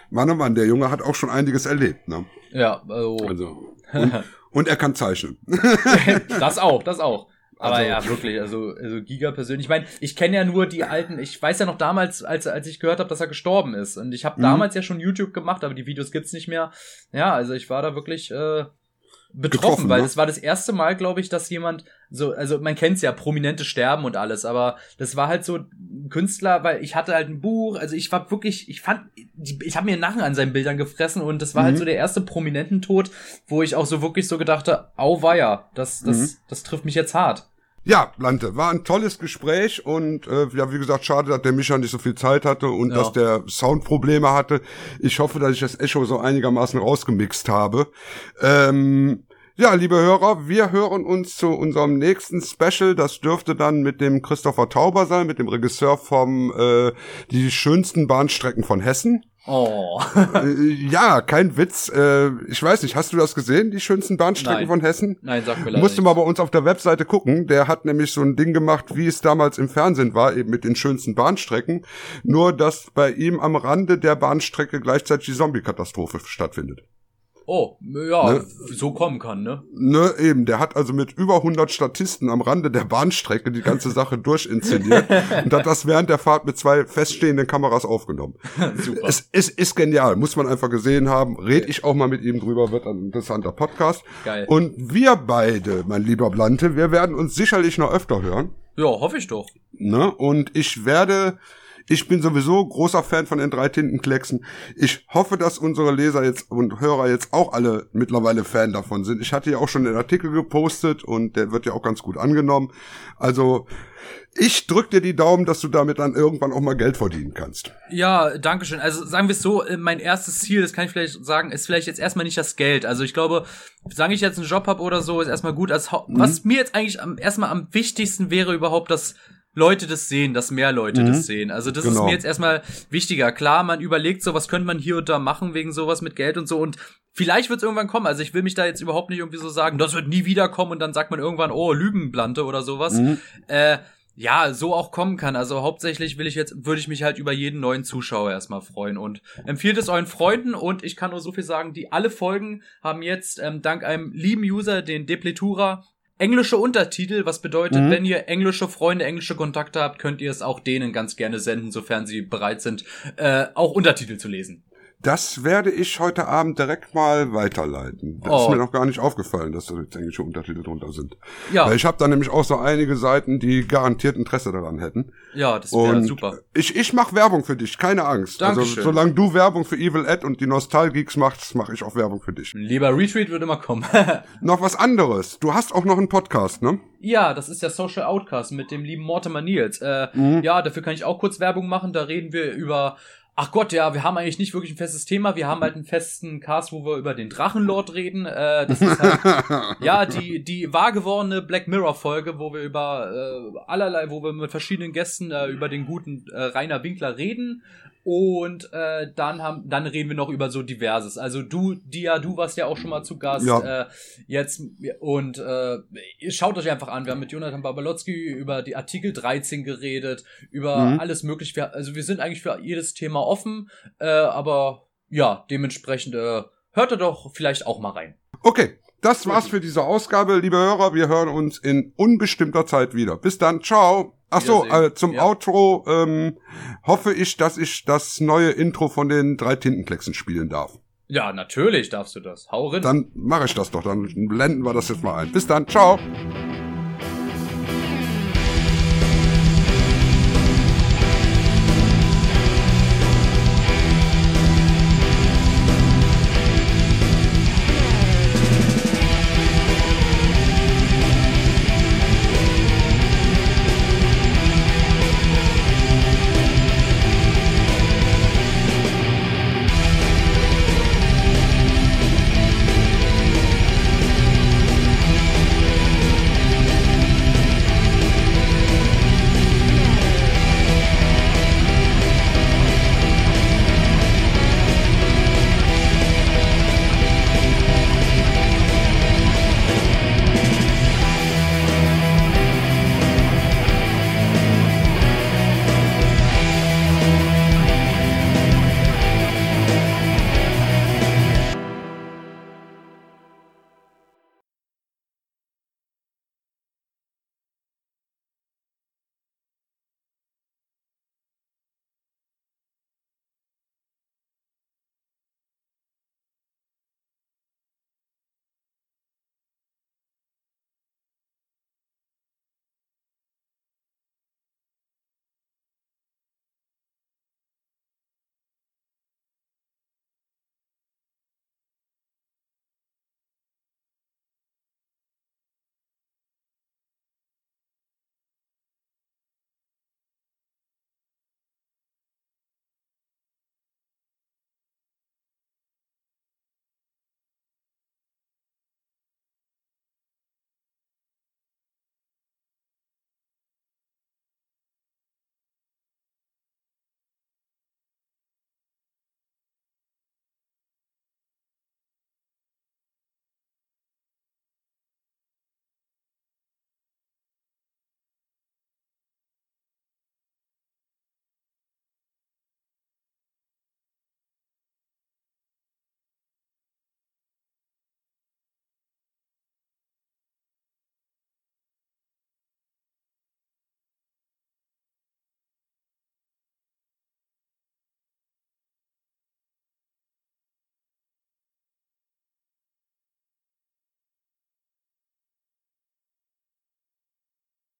Mann, oh Mann, der Junge hat auch schon einiges erlebt, ne? Ja, also. also [LAUGHS] und, und er kann zeichnen. [LAUGHS] das auch, das auch. Aber also, ja, wirklich, also, also Giga persönlich. Ich meine, ich kenne ja nur die alten, ich weiß ja noch damals, als, als ich gehört habe, dass er gestorben ist. Und ich habe mhm. damals ja schon YouTube gemacht, aber die Videos gibt's nicht mehr. Ja, also ich war da wirklich äh, betroffen, Getroffen, weil ne? das war das erste Mal, glaube ich, dass jemand so, also man kennt's ja, prominente sterben und alles, aber das war halt so ein Künstler, weil ich hatte halt ein Buch, also ich war wirklich, ich fand, ich habe mir Nachen an seinen Bildern gefressen und das war halt mhm. halt so der erste prominenten Tod, wo ich auch so wirklich so gedachte, auweia, das, das, mhm. das trifft mich jetzt hart. Ja, Lante, war ein tolles Gespräch und äh, ja, wie gesagt, schade, dass der Micha nicht so viel Zeit hatte und ja. dass der Soundprobleme hatte. Ich hoffe, dass ich das Echo so einigermaßen rausgemixt habe. Ähm, ja, liebe Hörer, wir hören uns zu unserem nächsten Special. Das dürfte dann mit dem Christopher Tauber sein, mit dem Regisseur vom äh, Die schönsten Bahnstrecken von Hessen. Oh. Äh, ja, kein Witz. Äh, ich weiß nicht, hast du das gesehen, die schönsten Bahnstrecken Nein. von Hessen? Nein, sag mir leider Musste mal bei uns auf der Webseite gucken. Der hat nämlich so ein Ding gemacht, wie es damals im Fernsehen war, eben mit den schönsten Bahnstrecken. Nur, dass bei ihm am Rande der Bahnstrecke gleichzeitig die Zombie-Katastrophe stattfindet. Oh, ja, ne? so kommen kann, ne? Ne, eben. Der hat also mit über 100 Statisten am Rande der Bahnstrecke die ganze Sache [LAUGHS] durchinszeniert und hat das während der Fahrt mit zwei feststehenden Kameras aufgenommen. [LAUGHS] Super. Es ist, ist genial, muss man einfach gesehen haben. Red ich auch mal mit ihm drüber, wird ein interessanter Podcast. Geil. Und wir beide, mein lieber Blante, wir werden uns sicherlich noch öfter hören. Ja, hoffe ich doch. Ne? Und ich werde ich bin sowieso großer Fan von den drei Tintenklecksen. Ich hoffe, dass unsere Leser jetzt und Hörer jetzt auch alle mittlerweile Fan davon sind. Ich hatte ja auch schon den Artikel gepostet und der wird ja auch ganz gut angenommen. Also ich drück dir die Daumen, dass du damit dann irgendwann auch mal Geld verdienen kannst. Ja, danke schön. Also sagen wir es so, äh, mein erstes Ziel, das kann ich vielleicht sagen, ist vielleicht jetzt erstmal nicht das Geld. Also ich glaube, sagen ich jetzt einen Job habe oder so, ist erstmal gut. Was mhm. mir jetzt eigentlich am, erstmal am wichtigsten wäre überhaupt, dass Leute das sehen, dass mehr Leute mhm. das sehen. Also das genau. ist mir jetzt erstmal wichtiger. Klar, man überlegt so, was könnte man hier und da machen wegen sowas mit Geld und so und vielleicht wird es irgendwann kommen. Also ich will mich da jetzt überhaupt nicht irgendwie so sagen, das wird nie wiederkommen und dann sagt man irgendwann, oh, Lügenblante oder sowas. Mhm. Äh, ja, so auch kommen kann. Also hauptsächlich will ich jetzt, würde ich mich halt über jeden neuen Zuschauer erstmal freuen und empfiehlt es euren Freunden und ich kann nur so viel sagen, die alle Folgen haben jetzt ähm, dank einem lieben User, den Depletura, englische Untertitel, was bedeutet, mhm. wenn ihr englische Freunde, englische Kontakte habt, könnt ihr es auch denen ganz gerne senden, sofern sie bereit sind, äh, auch Untertitel zu lesen. Das werde ich heute Abend direkt mal weiterleiten. Das oh. ist mir noch gar nicht aufgefallen, dass da jetzt englische Untertitel drunter sind. Ja. Weil ich habe da nämlich auch so einige Seiten, die garantiert Interesse daran hätten. Ja, das wäre super. Ich, ich mache Werbung für dich, keine Angst. Also, Dankeschön. Also solange du Werbung für Evil Ed und die Nostalgeeks machst, mache ich auch Werbung für dich. Lieber Retreat würde immer kommen. [LAUGHS] noch was anderes. Du hast auch noch einen Podcast, ne? Ja, das ist der Social Outcast mit dem lieben Mortimer Nils. Äh, mhm. Ja, dafür kann ich auch kurz Werbung machen. Da reden wir über Ach Gott, ja, wir haben eigentlich nicht wirklich ein festes Thema. Wir haben halt einen festen Cast, wo wir über den Drachenlord reden. Äh, das ist halt, [LAUGHS] ja, die, die wahr gewordene Black Mirror Folge, wo wir über äh, allerlei, wo wir mit verschiedenen Gästen äh, über den guten äh, Rainer Winkler reden. Und äh, dann haben, dann reden wir noch über so diverses. Also du, Dia, du warst ja auch schon mal zu Gast. Ja. Äh, jetzt und äh, schaut euch einfach an. Wir haben mit Jonathan Babalotzki über die Artikel 13 geredet, über mhm. alles mögliche. Also wir sind eigentlich für jedes Thema offen. Äh, aber ja, dementsprechend äh, hört ihr doch vielleicht auch mal rein. Okay, das war's für diese Ausgabe, liebe Hörer. Wir hören uns in unbestimmter Zeit wieder. Bis dann, ciao. Ach so, äh, zum ja. Outro ähm, hoffe ich, dass ich das neue Intro von den drei Tintenklecksen spielen darf. Ja, natürlich darfst du das. Hau rein. Dann mache ich das doch. Dann blenden wir das jetzt mal ein. Bis dann. Ciao.